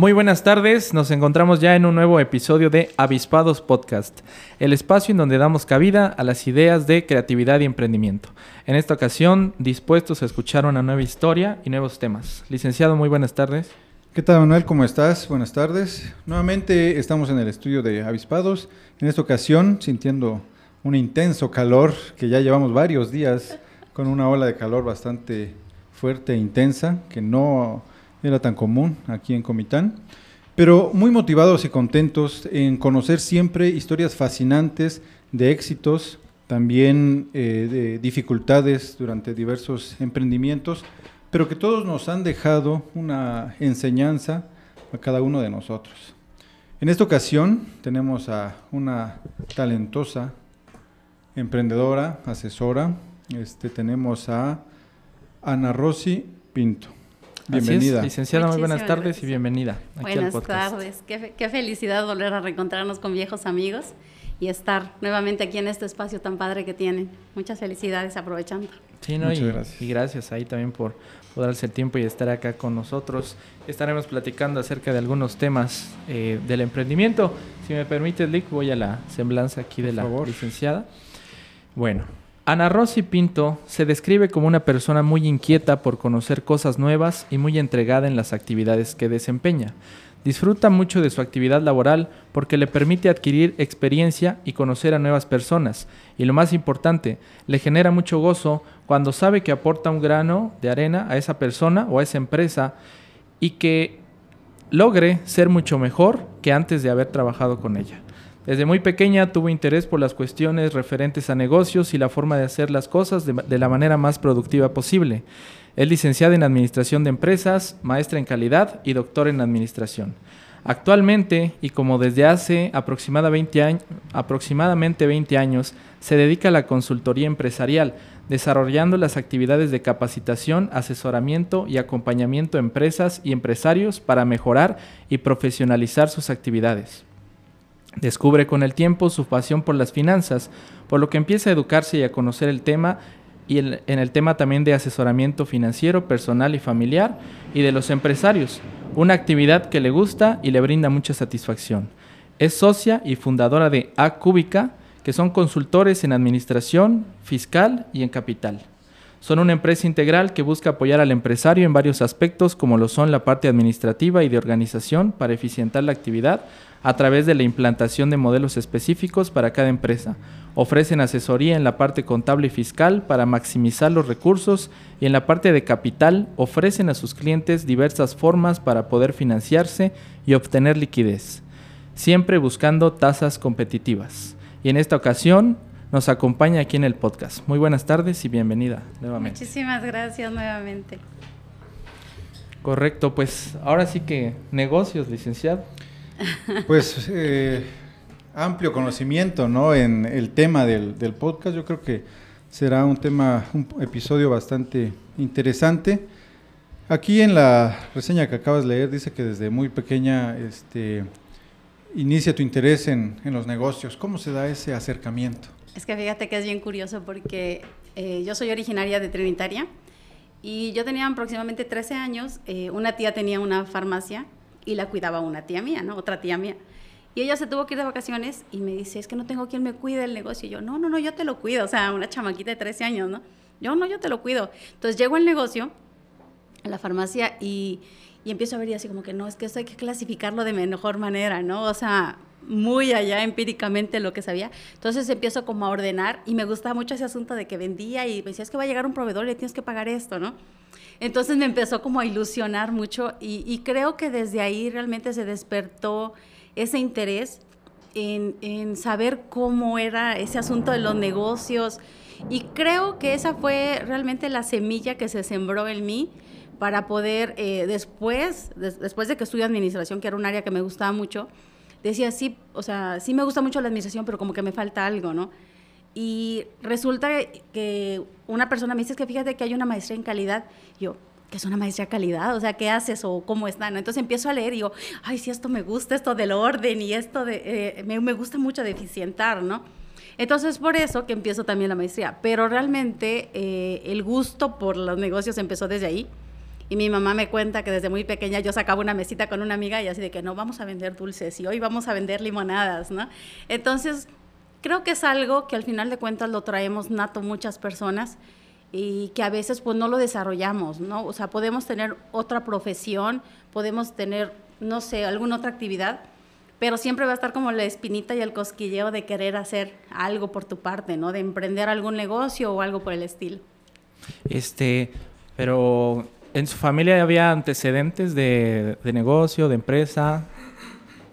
Muy buenas tardes, nos encontramos ya en un nuevo episodio de Avispados Podcast, el espacio en donde damos cabida a las ideas de creatividad y emprendimiento. En esta ocasión, dispuestos a escuchar una nueva historia y nuevos temas. Licenciado, muy buenas tardes. ¿Qué tal Manuel? ¿Cómo estás? Buenas tardes. Nuevamente estamos en el estudio de Avispados, en esta ocasión sintiendo un intenso calor que ya llevamos varios días con una ola de calor bastante fuerte e intensa que no era tan común aquí en Comitán, pero muy motivados y contentos en conocer siempre historias fascinantes de éxitos, también eh, de dificultades durante diversos emprendimientos, pero que todos nos han dejado una enseñanza a cada uno de nosotros. En esta ocasión tenemos a una talentosa emprendedora, asesora, este, tenemos a Ana Rosy Pinto. Bienvenida. licenciada, muy buenas tardes y bienvenida. buenas tardes. Qué, felicidad volver a reencontrarnos con viejos amigos y estar nuevamente aquí en este espacio tan padre que tienen. Muchas felicidades aprovechando. Sí, no, y, gracias. y gracias ahí también por, darse el tiempo y estar acá con nosotros. Estaremos platicando acerca de algunos temas eh, del emprendimiento. Si me permite, Lick, voy a la semblanza aquí de la licenciada. Bueno, Ana Rosy Pinto se describe como una persona muy inquieta por conocer cosas nuevas y muy entregada en las actividades que desempeña. Disfruta mucho de su actividad laboral porque le permite adquirir experiencia y conocer a nuevas personas. Y lo más importante, le genera mucho gozo cuando sabe que aporta un grano de arena a esa persona o a esa empresa y que logre ser mucho mejor que antes de haber trabajado con ella. Desde muy pequeña tuvo interés por las cuestiones referentes a negocios y la forma de hacer las cosas de, la manera más productiva posible. Es licenciada en Administración de Empresas, maestra en calidad y doctor en Administración. Actualmente, y como desde hace aproximadamente 20 años, se dedica a la consultoría empresarial, desarrollando las actividades de capacitación, asesoramiento y acompañamiento a empresas y empresarios para mejorar y profesionalizar sus actividades. Descubre con el tiempo su pasión por las finanzas, por lo que empieza a educarse y a conocer el tema y en el tema también de asesoramiento financiero, personal y familiar y de los empresarios, una actividad que le gusta y le brinda mucha satisfacción. Es socia y fundadora de A Cúbica, que son consultores en administración, fiscal y en capital. Son una empresa integral que busca apoyar al empresario en varios aspectos como lo son la parte administrativa y de organización para eficientar la actividad, a través de la implantación de modelos específicos para cada empresa. Ofrecen asesoría en la parte contable y fiscal para maximizar los recursos y en la parte de capital ofrecen a sus clientes diversas formas para poder financiarse y obtener liquidez, siempre buscando tasas competitivas. Y en esta ocasión nos acompaña aquí en el podcast. Muy buenas tardes y bienvenida nuevamente. Muchísimas gracias nuevamente. Correcto, pues ahora sí que negocios, licenciado. Pues eh, amplio conocimiento ¿no? en el tema del, podcast. Yo creo que será un tema, un episodio bastante interesante. Aquí en la reseña que acabas de leer dice que desde muy pequeña este, inicia tu interés en, los negocios. ¿Cómo se da ese acercamiento? Es que fíjate que es bien curioso porque eh, yo soy originaria de Trinitaria y yo tenía aproximadamente 13 años. Eh, una tía tenía una farmacia y la cuidaba una tía mía, ¿no? Otra tía mía. Y ella se tuvo que ir de vacaciones y me dice, es que no tengo quien me cuide el negocio. Y yo, no, no, no, yo te lo cuido. O sea, una chamaquita de 13 años, ¿no? Yo, no, yo te lo cuido. Entonces llego al negocio, a la farmacia, y, y empiezo a ver y así como que, no, es que esto hay que clasificarlo de mejor manera, ¿no? O sea, muy allá empíricamente lo que sabía. Entonces empiezo como a ordenar y me gusta mucho ese asunto de que vendía y me decía, que va a llegar un proveedor y le tienes que pagar esto, ¿no? Entonces me empezó como a ilusionar mucho y, creo que desde ahí realmente se despertó ese interés en, saber cómo era ese asunto de los negocios. Y creo que esa fue realmente la semilla que se sembró en mí para poder eh, después, después de que estudié administración, que era un área que me gustaba mucho, decía, sí, o sea, sí me gusta mucho la administración, pero como que me falta algo, ¿no? Y resulta que una persona me dice, es que fíjate que hay una maestría en calidad. Yo, que es una maestría calidad, o sea, ¿qué haces o cómo están? Entonces empiezo a leer y digo, ay, sí, esto me gusta, esto del orden y esto de, eh, me, me, gusta mucho de eficientar, ¿no? Entonces, por eso que empiezo también la maestría. Pero realmente eh, el gusto por los negocios empezó desde ahí. Y mi mamá me cuenta que desde muy pequeña yo sacaba una mesita con una amiga y así de que no vamos a vender dulces y hoy vamos a vender limonadas, ¿no? Entonces, creo que es algo que al final de cuentas lo traemos nato muchas personas y que a veces pues no lo desarrollamos, ¿no? O sea, podemos tener otra profesión, podemos tener, no sé, alguna otra actividad, pero siempre va a estar como la espinita y el cosquilleo de querer hacer algo por tu parte, ¿no? De emprender algún negocio o algo por el estilo. Este, pero ¿En su familia había antecedentes de, negocio, de empresa?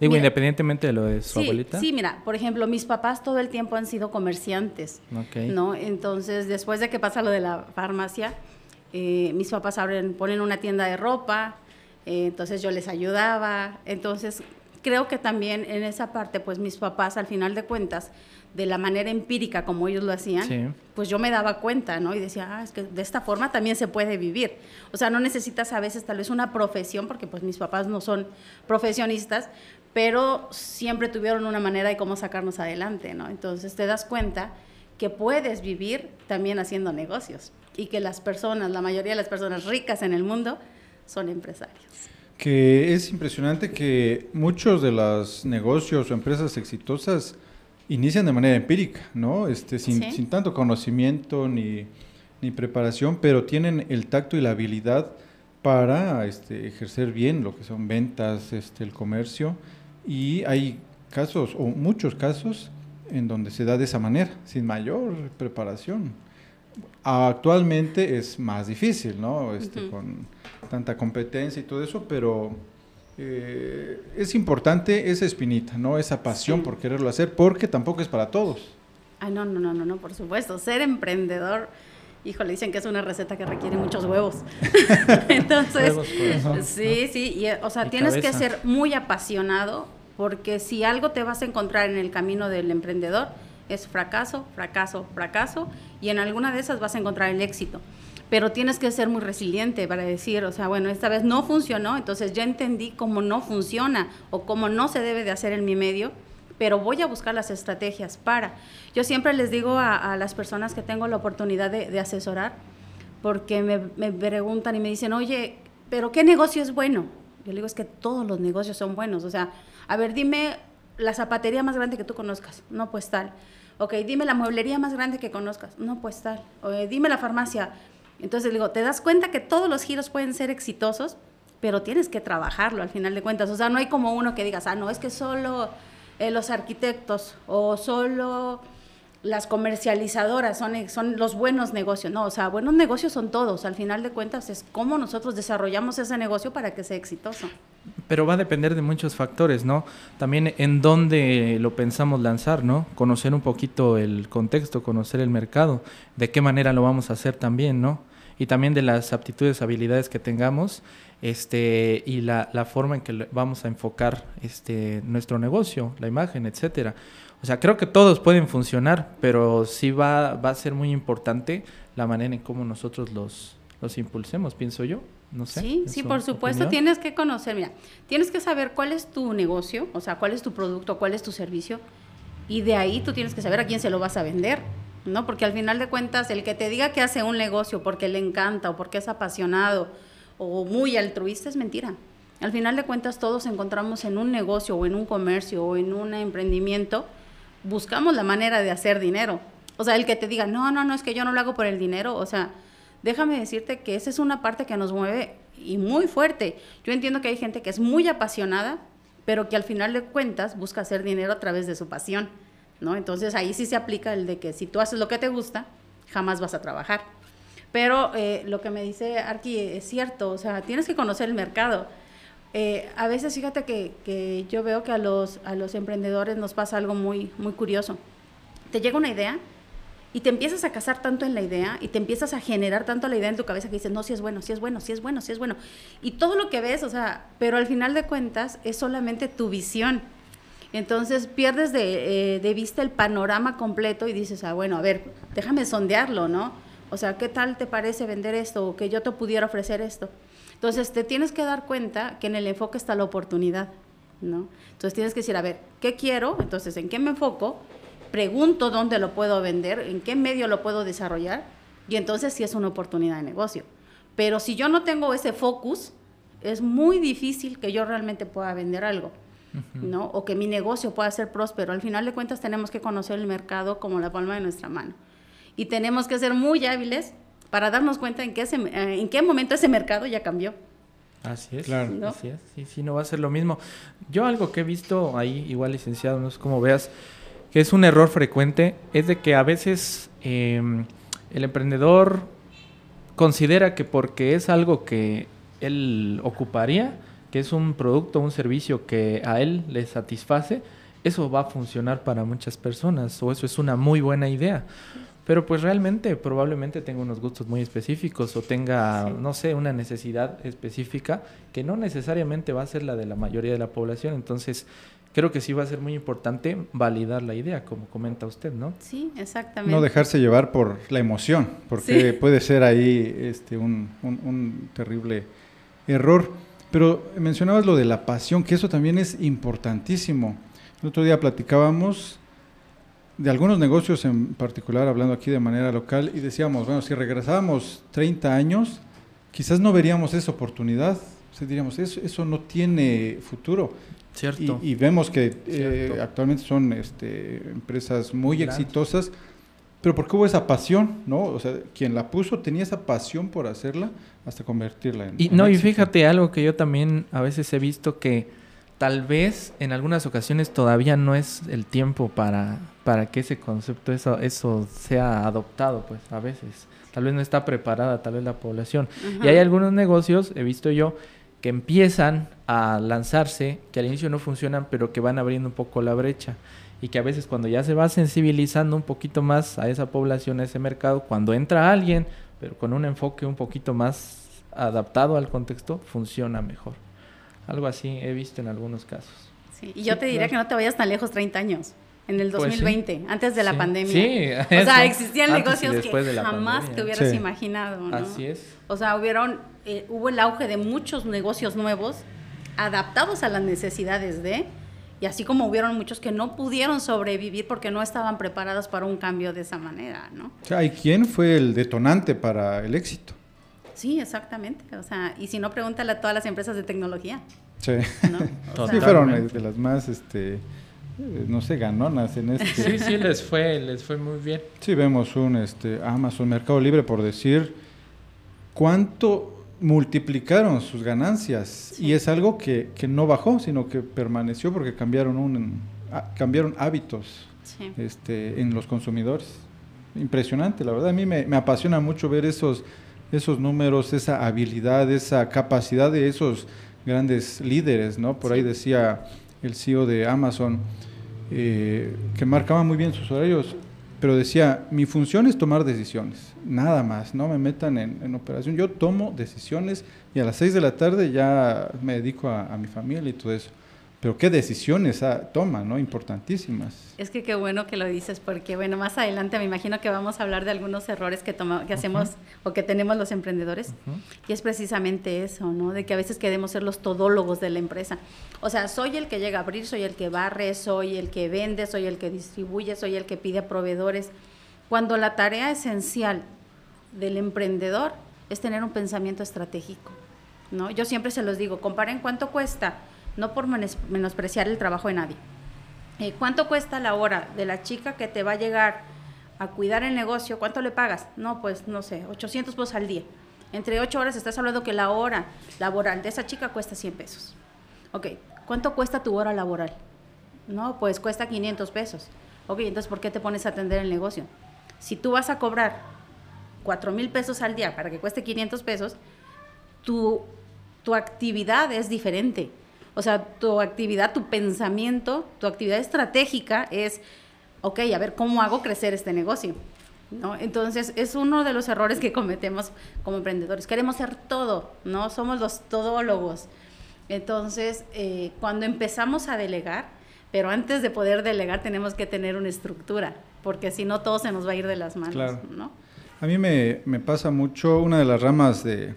Digo, independientemente de lo de su abuelita. Sí, mira, por ejemplo, mis papás todo el tiempo han sido comerciantes, ¿no? Entonces, después de que pasa lo de la farmacia, eh, mis papás abren, ponen una tienda de ropa, eh, entonces yo les ayudaba. Entonces, creo que también en esa parte, pues mis papás, al final de cuentas, de la manera empírica como ellos lo hacían, pues yo me daba cuenta, ¿no? Y decía, ah, es que de esta forma también se puede vivir. O sea, no necesitas a veces tal vez una profesión, porque pues mis papás no son profesionistas, pero siempre tuvieron una manera de cómo sacarnos adelante, ¿no? Entonces te das cuenta que puedes vivir también haciendo negocios y que las personas, la mayoría de las personas ricas en el mundo, son empresarios. Que es impresionante que muchos de los negocios o empresas exitosas inician de manera empírica, ¿no? Este, sin, sin tanto conocimiento ni, ni, preparación, pero tienen el tacto y la habilidad para este, ejercer bien lo que son ventas, este, el comercio, y hay casos, o muchos casos, en donde se da de esa manera, sin mayor preparación. Actualmente es más difícil, ¿no? Este, Con tanta competencia y todo eso, pero eh, es importante esa espinita, ¿no? Esa pasión por quererlo hacer, porque tampoco es para todos. Ay, no, no, no, no, no, por supuesto. Ser emprendedor, híjole, dicen que es una receta que requiere muchos huevos. Entonces, sí, sí, y, o sea, tienes que ser muy apasionado, porque si algo te vas a encontrar en el camino del emprendedor, es fracaso, fracaso, fracaso, y en alguna de esas vas a encontrar el éxito pero tienes que ser muy resiliente para decir, o sea, bueno, esta vez no funcionó, entonces ya entendí cómo no funciona o cómo no se debe de hacer en mi medio, pero voy a buscar las estrategias para. Yo siempre les digo a, las personas que tengo la oportunidad de, asesorar, porque me, preguntan y me dicen, oye, pero ¿qué negocio es bueno? Yo digo, es que todos los negocios son buenos, o sea, a ver, dime la zapatería más grande que tú conozcas, no pues tal. Ok, dime la mueblería más grande que conozcas, no pues tal. O, dime la farmacia, entonces digo, te das cuenta que todos los giros pueden ser exitosos, pero tienes que trabajarlo al final de cuentas. O sea, no hay como uno que digas, ah, no, es que solo eh, los arquitectos o solo las comercializadoras son, son los buenos negocios. No, o sea, buenos negocios son todos. Al final de cuentas es cómo nosotros desarrollamos ese negocio para que sea exitoso. Pero va a depender de muchos factores, ¿no? También en dónde lo pensamos lanzar, ¿no? Conocer un poquito el contexto, conocer el mercado, de qué manera lo vamos a hacer también, ¿no? Y también de las aptitudes, habilidades que tengamos este, y la, la forma en que vamos a enfocar este, nuestro negocio, la imagen, etcétera. O sea, creo que todos pueden funcionar, pero sí va, va a ser muy importante la manera en cómo nosotros los, los impulsemos, pienso yo. No sé. Sí, sí, por supuesto, tienes que conocer, mira, tienes que saber cuál es tu negocio, o sea, cuál es tu producto, cuál es tu servicio, y de ahí tú tienes que saber a quién se lo vas a vender. ¿No? Porque al final de cuentas, el que te diga que hace un negocio porque le encanta o porque es apasionado o muy altruista es mentira. Al final de cuentas, todos encontramos en un negocio o en un comercio o en un emprendimiento, buscamos la manera de hacer dinero. O sea, el que te diga, no, no, no, es que yo no lo hago por el dinero, o sea, déjame decirte que esa es una parte que nos mueve y muy fuerte. Yo entiendo que hay gente que es muy apasionada, pero que al final de cuentas busca hacer dinero a través de su pasión. ¿No? Entonces ahí sí se aplica el de que si tú haces lo que te gusta, jamás vas a trabajar. Pero eh, lo que me dice Arki es cierto, o sea, tienes que conocer el mercado. Eh, a veces fíjate que, que, yo veo que a los, a los emprendedores nos pasa algo muy, muy curioso. Te llega una idea y te empiezas a casar tanto en la idea y te empiezas a generar tanto la idea en tu cabeza que dices, no, si es bueno, si es bueno, si es bueno, si es bueno. Y todo lo que ves, o sea, pero al final de cuentas es solamente tu visión Entonces pierdes de, eh, de, vista el panorama completo y dices, ah, bueno, a ver, déjame sondearlo, ¿no? O sea, ¿qué tal te parece vender esto o que yo te pudiera ofrecer esto? Entonces te tienes que dar cuenta que en el enfoque está la oportunidad, ¿no? Entonces tienes que decir, a ver, ¿qué quiero? Entonces, ¿en qué me enfoco? Pregunto dónde lo puedo vender, en qué medio lo puedo desarrollar y entonces sí es una oportunidad de negocio. Pero si yo no tengo ese focus, es muy difícil que yo realmente pueda vender algo. ¿No? O que mi negocio pueda ser próspero. Al final de cuentas tenemos que conocer el mercado como la palma de nuestra mano. Y tenemos que ser muy hábiles para darnos cuenta en qué, eh, en qué momento ese mercado ya cambió. Así es, claro. así es. Sí, sí, no va a ser lo mismo. Yo algo que he visto ahí, igual licenciado, no sé cómo veas, que es un error frecuente, es de que a veces em, el emprendedor considera que porque es algo que él ocuparía, que es un producto, un servicio que a él le satisface, eso va a funcionar para muchas personas o eso es una muy buena idea. Pero pues realmente probablemente tenga unos gustos muy específicos o tenga, no sé, una necesidad específica que no necesariamente va a ser la de la mayoría de la población. Entonces, creo que sí va a ser muy importante validar la idea, como comenta usted, ¿no? Sí, exactamente. No dejarse llevar por la emoción, porque puede ser ahí este, un, un terrible error. Pero mencionabas lo de la pasión, que eso también es importantísimo. El otro día platicábamos de algunos negocios en particular, hablando aquí de manera local, y decíamos, bueno, si regresábamos 30 años, quizás no veríamos esa oportunidad. O diríamos, eso, eso no tiene futuro. Cierto. Y, vemos que eh, actualmente son este, empresas muy exitosas, pero porque hubo esa pasión, ¿no? O sea, quien la puso tenía esa pasión por hacerla hasta convertirla en. Y no, y fíjate algo que yo también a veces he visto que tal vez en algunas ocasiones todavía no es el tiempo para, para que ese concepto, eso, eso sea adoptado, pues a veces. Tal vez no está preparada, tal vez la población. Y hay algunos negocios, he visto yo, que empiezan a lanzarse, que al inicio no funcionan, pero que van abriendo un poco la brecha y que a veces cuando ya se va sensibilizando un poquito más a esa población, a ese mercado, cuando entra alguien, pero con un enfoque un poquito más adaptado al contexto, funciona mejor. Algo así he visto en algunos casos. Sí, y yo te diría que no te vayas tan lejos 30 años. En el 2020, pues antes de la pandemia. Sí, o sea, existían negocios que jamás te hubieras imaginado. ¿no? Así es. O sea, hubieron, eh, hubo el auge de muchos negocios nuevos adaptados a las necesidades de, y así como hubieron muchos que no pudieron sobrevivir porque no estaban preparados para un cambio de esa manera, ¿no? O sea, ¿y quién fue el detonante para el éxito? Sí, exactamente. O sea, y si no, pregúntale a todas las empresas de tecnología. Sí. ¿no? sí, fueron de las más, este, eh, no sé, ganonas en este. Sí, sí, les fue, les fue muy bien. Sí, vemos un, este, Amazon Mercado Libre, por decir, cuánto multiplicaron sus ganancias y es algo que, que, no bajó, sino que permaneció porque cambiaron, un, cambiaron hábitos este, en los consumidores. Impresionante, la verdad. A mí me, me, apasiona mucho ver esos, esos números, esa habilidad, esa capacidad de esos grandes líderes, ¿no? Por ahí decía el CEO de Amazon eh, que marcaba muy bien sus horarios pero decía, mi función es tomar decisiones, nada más, no me metan en, operación, yo tomo decisiones y a las 6 de la tarde ya me dedico a, mi familia y todo eso. Pero qué decisiones ah, toma, ¿no? Importantísimas. Es que qué bueno que lo dices, porque bueno, más adelante me imagino que vamos a hablar de algunos errores que, toma, que hacemos o que tenemos los emprendedores. Y es precisamente eso, ¿no? De que a veces queremos ser los todólogos de la empresa. O sea, soy el que llega a abrir, soy el que barre, soy el que vende, soy el que distribuye, soy el que pide a proveedores. Cuando la tarea esencial del emprendedor es tener un pensamiento estratégico, ¿no? Yo siempre se los digo, comparen cuánto cuesta no por menospreciar el trabajo de nadie. Eh, ¿Cuánto cuesta la hora de la chica que te va a llegar a cuidar el negocio? ¿Cuánto le pagas? No, pues no sé, 800 pesos al día. Entre 8 horas estás hablando que la hora laboral de esa chica cuesta 100 pesos. Ok, ¿cuánto cuesta tu hora laboral? No, pues cuesta 500 pesos. Ok, entonces ¿por qué te pones a atender el negocio? Si tú vas a cobrar 4 mil pesos al día para que cueste 500 pesos, tu, tu actividad es diferente o sea, tu actividad, tu pensamiento, tu actividad estratégica es, ok, a ver, ¿cómo hago crecer este negocio? ¿No? Entonces, es uno de los errores que cometemos como emprendedores. Queremos ser todo, ¿no? Somos los todólogos. Entonces, eh, cuando empezamos a delegar, Pero antes de poder delegar tenemos que tener una estructura, porque si no todo se nos va a ir de las manos, ¿no? A mí me, me, pasa mucho, una de las ramas de,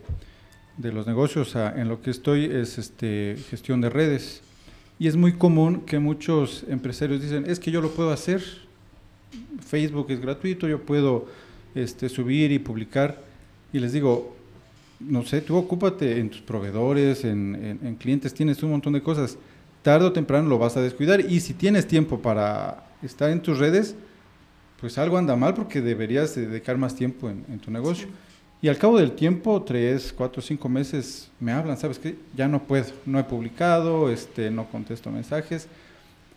de los negocios en lo que estoy es este, gestión de redes. Y es muy común que muchos empresarios dicen, es que yo lo puedo hacer, Facebook es gratuito, yo puedo este, subir y publicar. Y les digo, no sé, tú ocúpate en tus proveedores, en, en, clientes, tienes un montón de cosas. Tarde o temprano lo vas a descuidar. Y si tienes tiempo para estar en tus redes, pues algo anda mal porque deberías dedicar más tiempo en, tu negocio. Y al cabo del tiempo, tres, cuatro, cinco meses, me hablan, ¿sabes qué? Ya no puedo, no he publicado, este, no contesto mensajes.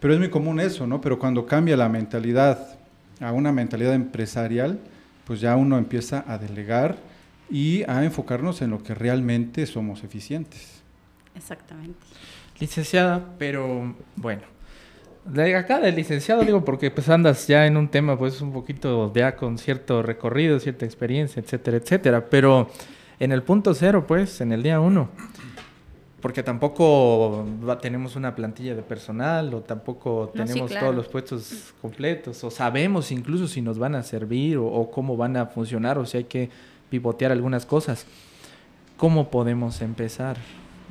Pero es muy común eso, ¿no? Pero cuando cambia la mentalidad a una mentalidad empresarial, pues ya uno empieza a delegar y a enfocarnos en lo que realmente somos eficientes. Exactamente. Licenciada, pero bueno, de acá del licenciado digo porque pues andas ya en un tema pues un poquito ya con cierto recorrido, cierta experiencia, etcétera, etcétera, pero en el punto cero pues, en el día uno, porque tampoco tenemos una plantilla de personal o tampoco tenemos todos los puestos completos o sabemos incluso si nos van a servir o, cómo van a funcionar o si hay que pivotear algunas cosas. ¿Cómo podemos empezar?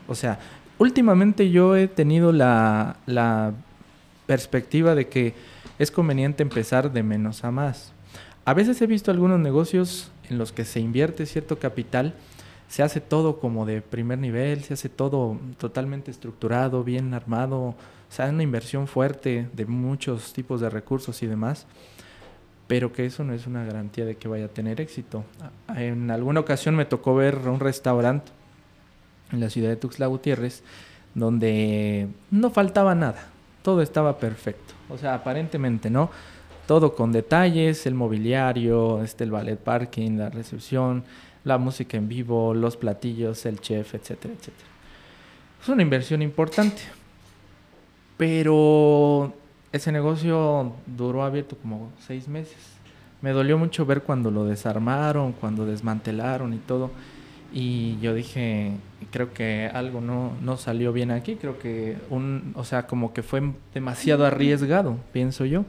O sea, últimamente yo he tenido la, la perspectiva de que es conveniente empezar de menos a más. A veces he visto algunos negocios en los que se invierte cierto capital, se hace todo como de primer nivel, se hace todo totalmente estructurado, bien armado, o sea, una inversión fuerte de muchos tipos de recursos y demás, pero que eso no es una garantía de que vaya a tener éxito. En alguna ocasión me tocó ver un restaurante en la ciudad de Tuxtla Gutiérrez donde no faltaba nada, todo estaba perfecto, o sea, aparentemente, ¿no? Todo con detalles, el mobiliario, este, el ballet parking, la recepción, la música en vivo, los platillos, el chef, etcétera, etcétera. Es una inversión importante. Pero ese negocio duró abierto como seis meses. Me dolió mucho ver cuando lo desarmaron, cuando desmantelaron y todo. Y yo dije, creo que algo no, no salió bien aquí. Creo que un, o sea, como que fue demasiado arriesgado, pienso yo.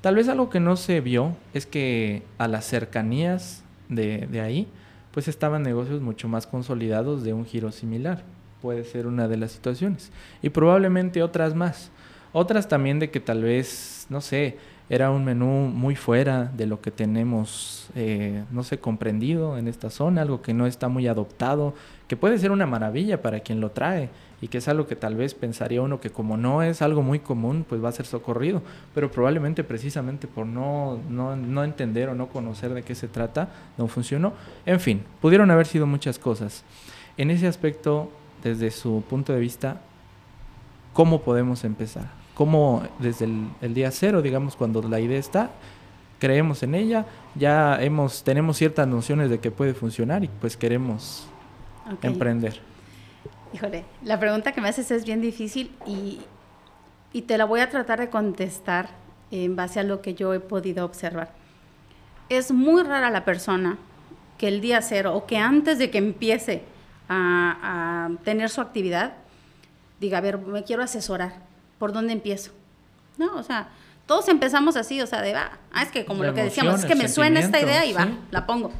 Tal vez algo que no se vio es que a las cercanías de, de ahí, pues estaban negocios mucho más consolidados de un giro similar. Puede ser una de las situaciones. Y probablemente otras más. Otras también de que tal vez, no sé, era un menú muy fuera de lo que tenemos, eh, no sé, comprendido en esta zona, algo que no está muy adoptado, que puede ser una maravilla para quien lo trae y que es algo que tal vez pensaría uno que como no es algo muy común, pues va a ser socorrido, pero probablemente precisamente por no, no, no entender o no conocer de qué se trata, no funcionó. En fin, pudieron haber sido muchas cosas. En ese aspecto, desde su punto de vista, ¿cómo podemos empezar? ¿Cómo desde el, día cero, digamos, cuando la idea está, creemos en ella, ya hemos, tenemos ciertas nociones de que puede funcionar y pues queremos emprender? Híjole, la pregunta que me haces es bien difícil y, y te la voy a tratar de contestar en base a lo que yo he podido observar. Es muy rara la persona que el día cero o que antes de que empiece a, a, tener su actividad diga, a ver, me quiero asesorar, ¿por dónde empiezo? No, o sea, todos empezamos así, o sea, de va, ah, es que como lo que decíamos, es que me suena esta idea y va, la pongo.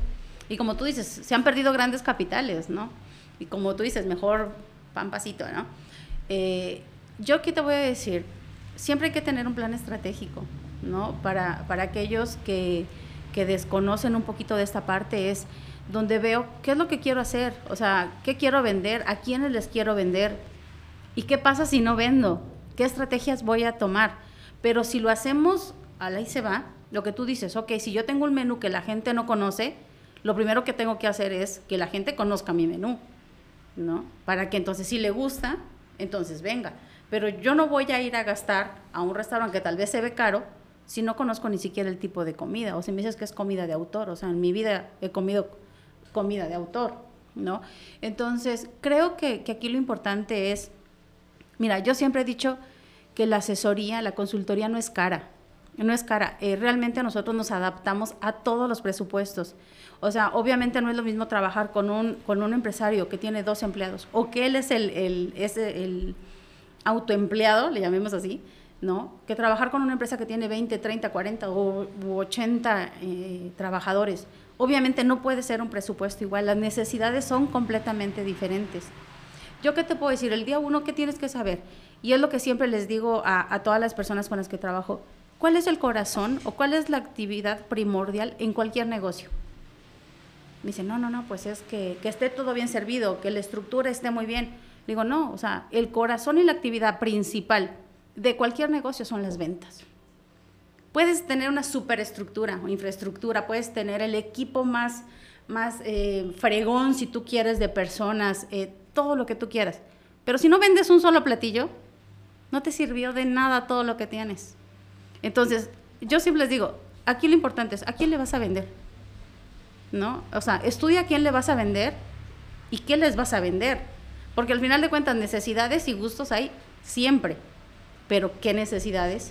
Y como tú dices, se han perdido grandes capitales, ¿no? Y como tú dices, mejor pan pasito, ¿no? Eh, yo aquí te voy a decir, siempre hay que tener un plan estratégico, ¿no? Para, para aquellos que, que desconocen un poquito de esta parte es donde veo qué es lo que quiero hacer, o sea, qué quiero vender, a quiénes les quiero vender y qué pasa si no vendo, qué estrategias voy a tomar. Pero si lo hacemos, a la y se va, lo que tú dices, ok, si yo tengo un menú que la gente no conoce, lo primero que tengo que hacer es que la gente conozca mi menú. ¿no? Para que entonces si le gusta, entonces venga. Pero yo no voy a ir a gastar a un restaurante que tal vez se ve caro si no conozco ni siquiera el tipo de comida o si me dices que es comida de autor, o sea, en mi vida he comido comida de autor, ¿no? Entonces, creo que, que aquí lo importante es, mira, yo siempre he dicho que la asesoría, la consultoría no es cara, no es cara, eh, realmente nosotros nos adaptamos a todos los presupuestos. O sea, obviamente no es lo mismo trabajar con un, con un empresario que tiene dos empleados o que él es el, el, es el autoempleado, le llamemos así, ¿no? Que trabajar con una empresa que tiene 20, 30, 40 o 80 eh, trabajadores. Obviamente no puede ser un presupuesto igual, las necesidades son completamente diferentes. Yo qué te puedo decir, el día uno, ¿qué tienes que saber? Y es lo que siempre les digo a, todas las personas con las que trabajo, ¿cuál es el corazón o cuál es la actividad primordial en cualquier negocio? Me dicen, no, no, no, pues es que, que esté todo bien servido, que la estructura esté muy bien. Digo, no, o sea, el corazón y la actividad principal de cualquier negocio son las ventas. Puedes tener una superestructura o infraestructura, puedes tener el equipo más, más eh, fregón, si tú quieres, de personas, eh, todo lo que tú quieras. Pero si no vendes un solo platillo, no te sirvió de nada todo lo que tienes. Entonces, yo siempre les digo, aquí lo importante es, ¿a quién le vas a vender? ¿no? O sea, estudia a quién le vas a vender y qué les vas a vender. Porque al final de cuentas, necesidades y gustos hay siempre. Pero qué necesidades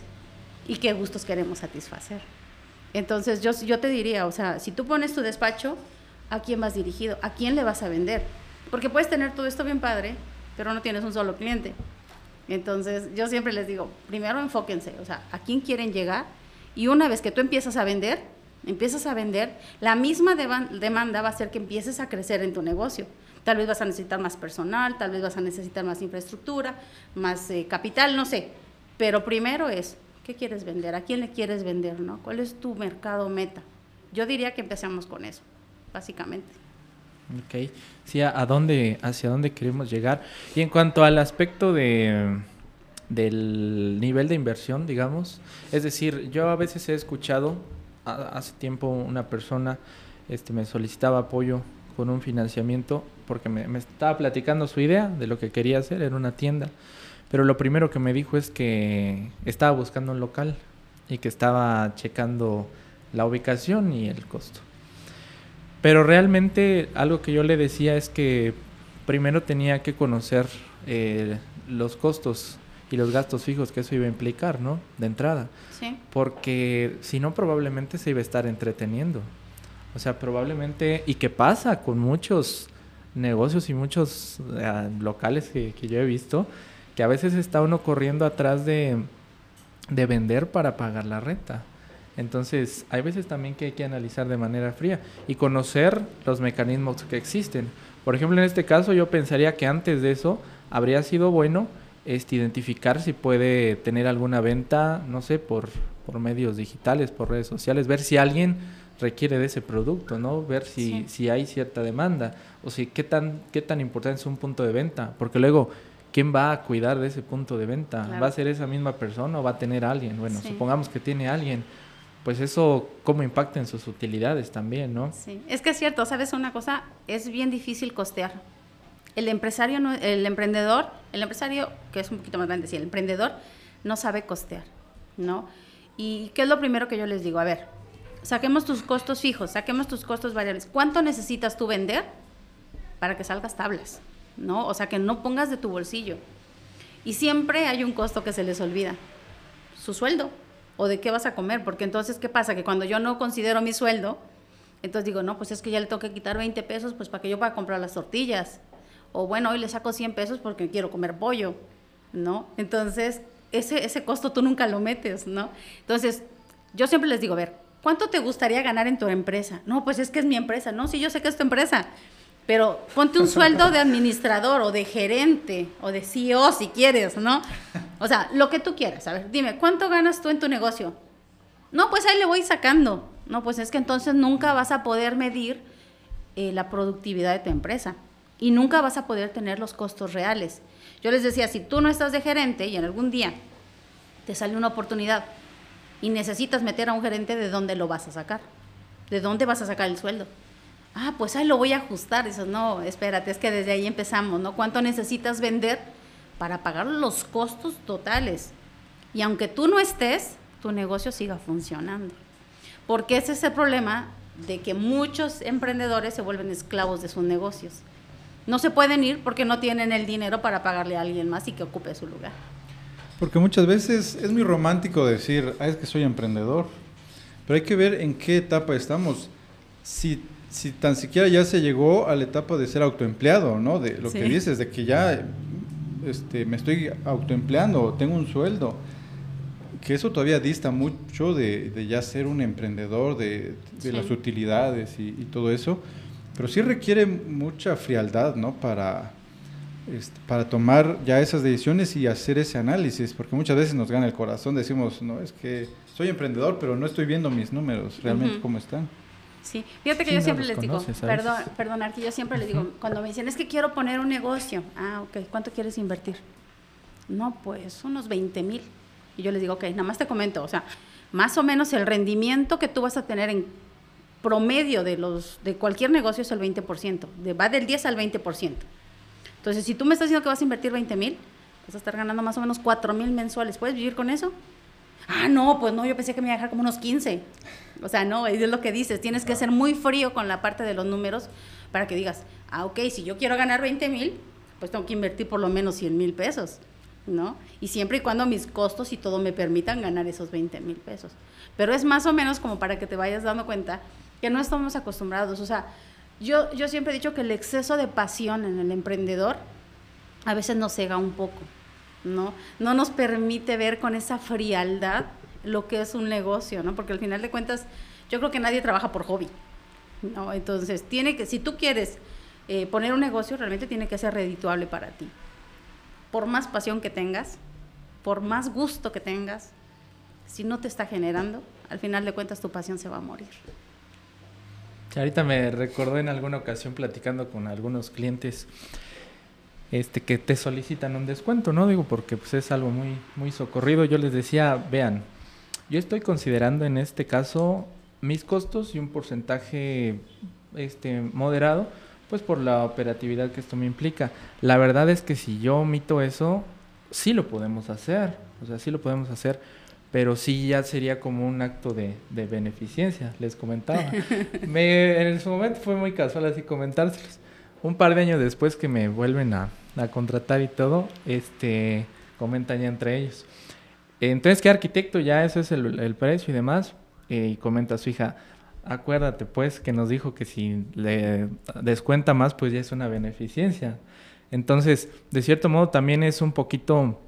y qué gustos queremos satisfacer. Entonces, yo, yo te diría, o sea, si tú pones tu despacho, ¿a quién vas dirigido? ¿A quién le vas a vender? Porque puedes tener todo esto bien padre, pero no tienes un solo cliente. Entonces, yo siempre les digo, primero enfóquense, o sea, ¿a quién quieren llegar? Y una vez que tú empiezas a vender, empiezas a vender, la misma demanda va a hacer que empieces a crecer en tu negocio. Tal vez vas a necesitar más personal, tal vez vas a necesitar más infraestructura, más eh, capital, no sé. Pero primero es, ¿qué quieres vender? ¿A quién le quieres vender? ¿no? ¿Cuál es tu mercado meta? Yo diría que empecemos con eso, básicamente. Ok, sí, ¿a dónde, hacia dónde queremos llegar? Y en cuanto al aspecto de, del nivel de inversión, digamos, es decir, yo a veces he escuchado hace tiempo una persona este, me solicitaba apoyo con un financiamiento porque me, estaba platicando su idea de lo que quería hacer en una tienda. Pero lo primero que me dijo es que estaba buscando un local y que estaba checando la ubicación y el costo. Pero realmente algo que yo le decía es que primero tenía que conocer eh, los costos y los gastos fijos que eso iba a implicar, ¿no? De entrada. Sí. Porque si no, probablemente se iba a estar entreteniendo. O sea, probablemente, y qué pasa con muchos negocios y muchos eh, locales que, yo he visto, que a veces está uno corriendo atrás de, de vender para pagar la renta. Entonces, hay veces también que hay que analizar de manera fría y conocer los mecanismos que existen. Por ejemplo, en este caso yo pensaría que antes de eso habría sido bueno este, identificar si puede tener alguna venta, no sé, por, por medios digitales, por redes sociales, ver si alguien requiere de ese producto, ¿no? Ver si, si hay cierta demanda o si qué tan, qué tan importante es un punto de venta, porque luego, ¿quién va a cuidar de ese punto de venta? ¿Va a ser esa misma persona o va a tener alguien? Bueno, supongamos que tiene alguien, pues eso cómo impacta en sus utilidades también, ¿no? Sí, es que es cierto, ¿sabes una cosa? Es bien difícil costear el empresario, el emprendedor, el empresario, que es un poquito más grande, sí, el emprendedor no sabe costear, ¿no? ¿Y qué es lo primero que yo les digo? A ver, saquemos tus costos fijos, saquemos tus costos variables. ¿Cuánto necesitas tú vender para que salgas tablas? ¿No? O sea, que no pongas de tu bolsillo. Y siempre hay un costo que se les olvida. Su sueldo. O de qué vas a comer. Porque entonces, ¿qué pasa? Que cuando yo no considero mi sueldo, entonces digo, no, pues es que ya le tengo que quitar 20 pesos, pues para que yo pueda comprar las tortillas o bueno, hoy le saco 100 pesos porque quiero comer pollo, ¿no? Entonces, ese, ese costo tú nunca lo metes, ¿no? Entonces, yo siempre les digo, a ver, ¿cuánto te gustaría ganar en tu empresa? No, pues es que es mi empresa, no, sí, yo sé que es tu empresa, pero ponte un sueldo de administrador o de gerente o de CEO si quieres, ¿no? O sea, lo que tú quieras. A ver, dime, ¿cuánto ganas tú en tu negocio? No, pues ahí le voy sacando. No, pues es que entonces nunca vas a poder medir eh, la productividad de tu empresa y nunca vas a poder tener los costos reales. Yo les decía, si tú no estás de gerente y en algún día te sale una oportunidad y necesitas meter a un gerente, ¿de dónde lo vas a sacar? ¿De dónde vas a sacar el sueldo? Ah, pues ahí lo voy a ajustar. Dices, no, espérate, es que desde ahí empezamos, ¿no? ¿Cuánto necesitas vender para pagar los costos totales? Y aunque tú no estés, tu negocio siga funcionando. Porque ese es el problema de que muchos emprendedores se vuelven esclavos de sus negocios no se pueden ir porque no tienen el dinero para pagarle a alguien más y que ocupe su lugar. Porque muchas veces es muy romántico decir, ah, es que soy emprendedor, pero hay que ver en qué etapa estamos. Si, si tan siquiera ya se llegó a la etapa de ser autoempleado, ¿no? De lo que dices, de que ya este, me estoy autoempleando, tengo un sueldo. que eso todavía dista mucho de, ya ser un emprendedor, de, las utilidades y, todo eso, pero sí requiere mucha frialdad, ¿no? Para, este, para tomar ya esas decisiones y hacer ese análisis, porque muchas veces nos gana el corazón, decimos, no, es que soy emprendedor, pero no estoy viendo mis números realmente cómo están. Sí, fíjate que yo siempre les digo, perdón, perdonar que yo siempre les digo, cuando me dicen, es que quiero poner un negocio, ah, ok, ¿cuánto quieres invertir? No, pues unos 20 mil. Y yo les digo, ok, nada más te comento, o sea, más o menos el rendimiento que tú vas a tener en promedio de, los, de cualquier negocio es el 20%, de, va del 10 al 20%. Entonces, si tú me estás diciendo que vas a invertir 20 mil, vas a estar ganando más o menos 4 mil mensuales. ¿Puedes vivir con eso? Ah, no, pues no, yo pensé que me iba a dejar como unos 15. O sea, no, es lo que dices, tienes que ser muy frío con la parte de los números para que digas, ah, ok, si yo quiero ganar 20 mil, pues tengo que invertir por lo menos 100 mil pesos. ¿no? Y siempre y cuando mis costos y todo me permitan ganar esos 20 mil pesos. Pero es más o menos como para que te vayas dando cuenta que no estamos acostumbrados. O sea, yo, yo siempre he dicho que el exceso de pasión en el emprendedor a veces nos cega un poco, ¿no? No nos permite ver con esa frialdad lo que es un negocio, ¿no? Porque al final de cuentas, yo creo que nadie trabaja por hobby, ¿no? Entonces, tiene que, si tú quieres eh, poner un negocio, realmente tiene que ser redituable para ti por más pasión que tengas, por más gusto que tengas, si no te está generando, al final de cuentas tu pasión se va a morir. Ahorita me recordé en alguna ocasión platicando con algunos clientes este que te solicitan un descuento, ¿no? Digo, porque pues es algo muy muy socorrido. Yo les decía, vean, yo estoy considerando en este caso mis costos y un porcentaje este moderado pues por la operatividad que esto me implica. La verdad es que si yo omito eso, sí lo podemos hacer, o sea, sí lo podemos hacer, pero sí ya sería como un acto de, beneficencia, les comentaba. me, en su momento fue muy casual así comentárselos. Un par de años después que me vuelven a, contratar y todo, este, comentan ya entre ellos. Entonces, ¿qué arquitecto? Ya eso es el, precio y demás. Eh, y comenta a su hija, acuérdate pues que nos dijo que si le descuenta más pues ya es una beneficencia. Entonces, de cierto modo también es un poquito,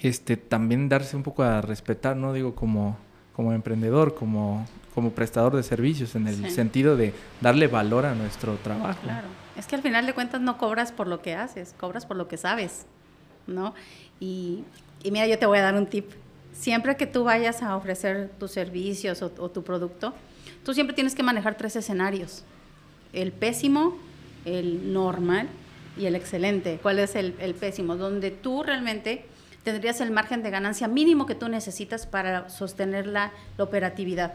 este, también darse un poco a respetar, ¿no? Digo, como, como emprendedor, como, como prestador de servicios, en el sentido de darle valor a nuestro trabajo. Claro, es que al final de cuentas no cobras por lo que haces, cobras por lo que sabes, ¿no? Y, y mira, yo te voy a dar un tip. Siempre que tú vayas a ofrecer tus servicios o tu producto, Tú siempre tienes que manejar tres escenarios. El pésimo, el normal y el excelente. ¿Cuál es el, pésimo? Donde tú realmente tendrías el margen de ganancia mínimo que tú necesitas para sostener la, operatividad.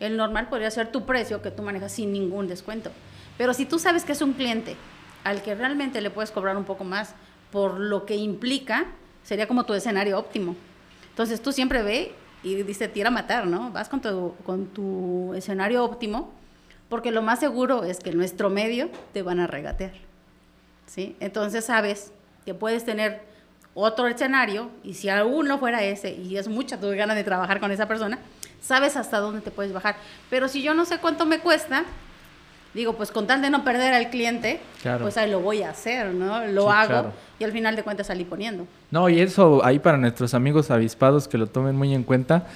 El normal podría ser tu precio que tú manejas sin ningún descuento. Pero si tú sabes que es un cliente al que realmente le puedes cobrar un poco más por lo que implica, sería como tu escenario óptimo. Entonces tú siempre ve y dice tira a matar, ¿no? Vas con tu, con tu escenario óptimo, porque lo más seguro es que nuestro medio te van a regatear, ¿sí? Entonces sabes que puedes tener otro escenario y si aún no fuera ese y es mucha tu ganas de trabajar con esa persona, sabes hasta dónde te puedes bajar. Pero si yo no sé cuánto me cuesta, digo, pues con tal de no perder al cliente, pues ahí lo voy a hacer, ¿no? Lo hago y al final de cuentas salí poniendo. No, y eso ahí para nuestros amigos avispados que lo tomen muy en cuenta,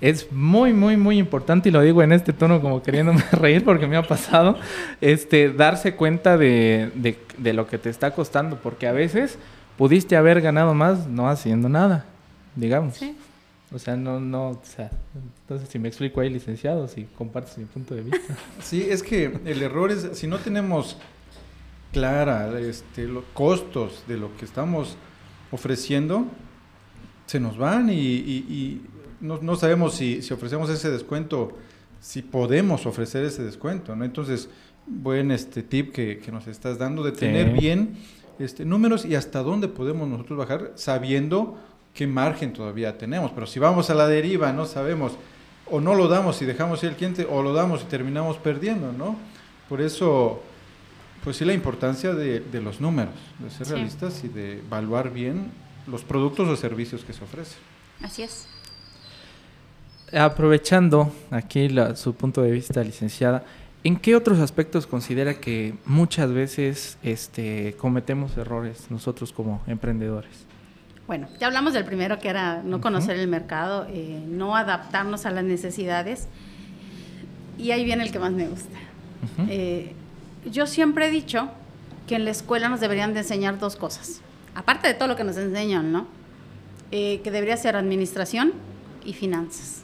es muy, muy, muy importante, y lo digo en este tono como queriéndome reír porque me ha pasado, este, darse cuenta de, de, de lo que te está costando, porque a veces pudiste haber ganado más no haciendo nada, digamos. Sí. O sea, no, no, o sea, entonces si me explico ahí, licenciado, si compartes mi punto de vista. Sí, es que el error es, si no tenemos clara este, los costos de lo que estamos ofreciendo, se nos van y, no, no, sabemos si, si, ofrecemos ese descuento, si podemos ofrecer ese descuento, ¿no? Entonces, buen este tip que, que nos estás dando de tener bien este, números y hasta dónde podemos nosotros bajar sabiendo qué margen todavía tenemos. Pero si vamos a la deriva, no sabemos, o no lo damos y dejamos ir al cliente, o lo damos y terminamos perdiendo, ¿no? Por eso, pues sí la importancia de, los números, de ser realistas y de evaluar bien los productos o servicios que se ofrecen. Así es. Aprovechando aquí su punto de vista, licenciada, ¿en qué otros aspectos considera que muchas veces este, cometemos errores nosotros como emprendedores? Bueno, ya hablamos del primero que era no conocer el mercado, eh, no adaptarnos a las necesidades. Y ahí viene el que más me gusta. Eh, yo siempre he dicho que en la escuela nos deberían de enseñar dos cosas. Aparte de todo lo que nos enseñan, ¿no? Eh, que debería ser administración y finanzas.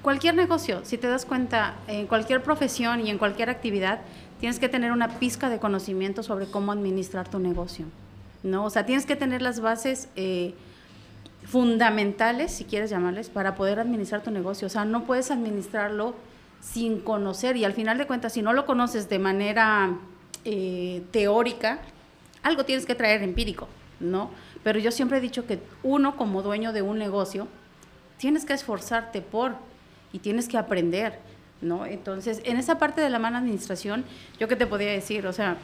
Cualquier negocio, si te das cuenta, en cualquier profesión y en cualquier actividad, tienes que tener una pizca de conocimiento sobre cómo administrar tu negocio. ¿No? O sea, tienes que tener las bases eh, fundamentales, si quieres llamarles, para poder administrar tu negocio. O sea, no puedes administrarlo sin conocer y al final de cuentas, si no lo conoces de manera eh, teórica, algo tienes que traer empírico, ¿no? Pero yo siempre he dicho que uno como dueño de un negocio, tienes que esforzarte por y tienes que aprender, ¿no? Entonces, en esa parte de la mala administración, yo qué te podría decir, o sea,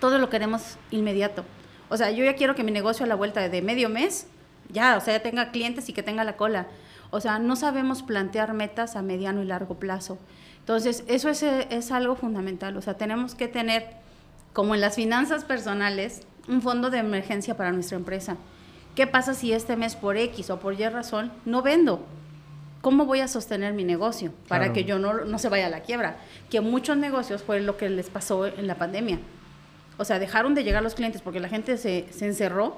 todo lo queremos inmediato. O sea, yo ya quiero que mi negocio a la vuelta de medio mes, ya, o sea, ya tenga clientes y que tenga la cola. O sea, no sabemos plantear metas a mediano y largo plazo. Entonces, eso es, es algo fundamental. O sea, tenemos que tener, como en las finanzas personales, un fondo de emergencia para nuestra empresa. ¿Qué pasa si este mes por X o por Y razón no vendo? ¿Cómo voy a sostener mi negocio para que yo no, no se vaya a la quiebra? Que muchos negocios fue lo que les pasó en la pandemia o sea, dejaron de llegar los clientes porque la gente se, se encerró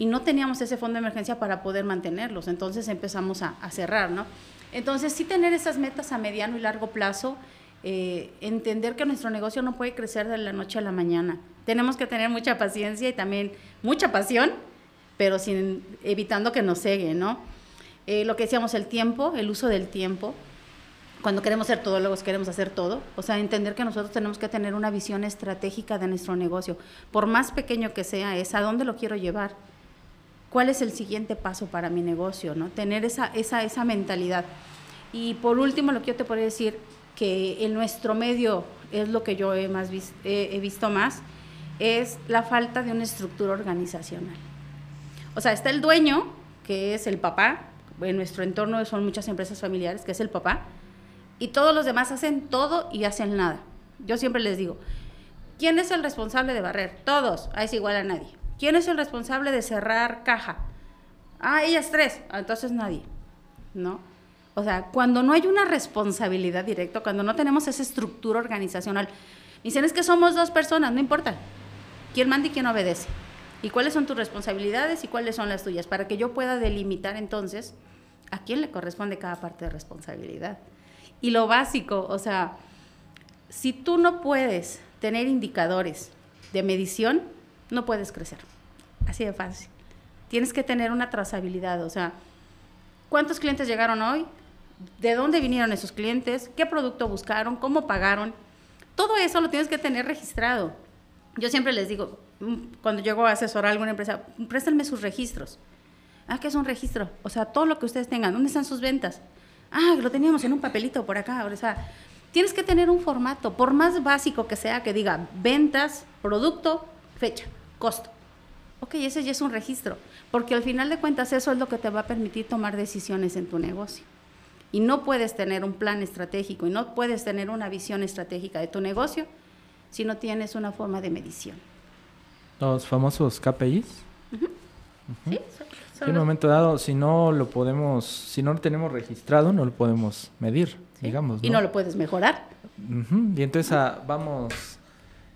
y no teníamos ese fondo de emergencia para poder mantenerlos. Entonces empezamos a, cerrar, ¿no? Entonces sí tener esas metas a mediano y largo plazo, eh, entender que nuestro negocio no puede crecer de la noche a la mañana. Tenemos que tener mucha paciencia y también mucha pasión, pero sin evitando que nos cegue, ¿no? Eh, lo que decíamos, el tiempo, el uso del tiempo cuando queremos ser todólogos, queremos hacer todo. O sea, entender que nosotros tenemos que tener una visión estratégica de nuestro negocio. Por más pequeño que sea, es a dónde lo quiero llevar. ¿Cuál es el siguiente paso para mi negocio? ¿no? Tener esa, esa, esa mentalidad. Y por último, lo que yo te podría decir, que en nuestro medio es lo que yo he, más he visto más, es la falta de una estructura organizacional. O sea, está el dueño, que es el papá, en nuestro entorno son muchas empresas familiares, que es el papá, y todos los demás hacen todo y hacen nada. Yo siempre les digo, ¿quién es el responsable de barrer? Todos, ahí es igual a nadie. ¿Quién es el responsable de cerrar caja? Ah, ellas tres, ah, entonces nadie, ¿no? O sea, cuando no hay una responsabilidad directa, cuando no tenemos esa estructura organizacional, dicen es que somos dos personas, no importa. ¿Quién manda y quién obedece? ¿Y cuáles son tus responsabilidades y cuáles son las tuyas? Para que yo pueda delimitar entonces a quién le corresponde cada parte de responsabilidad. Y lo básico, o sea, si tú no puedes tener indicadores de medición, no puedes crecer. Así de fácil. Tienes que tener una trazabilidad, o sea, ¿cuántos clientes llegaron hoy? ¿De dónde vinieron esos clientes? ¿Qué producto buscaron? ¿Cómo pagaron? Todo eso lo tienes que tener registrado. Yo siempre les digo, mm, cuando llego a asesorar a alguna empresa, préstenme sus registros. Ah, ¿qué es un registro? O sea, todo lo que ustedes tengan. ¿Dónde están sus ventas? Ah, lo teníamos en un papelito por acá. O sea, tienes que tener un formato, por más básico que sea, que diga ventas, producto, fecha, costo. Ok, ese ya es un registro, porque al final de cuentas eso es lo que te va a permitir tomar decisiones en tu negocio. Y no puedes tener un plan estratégico y no puedes tener una visión estratégica de tu negocio si no tienes una forma de medición. Los famosos KPIs. Sí, en un momento dado, si no lo podemos, si no lo tenemos registrado, no lo podemos medir, digamos. Y no lo puedes mejorar. Y entonces ah, vamos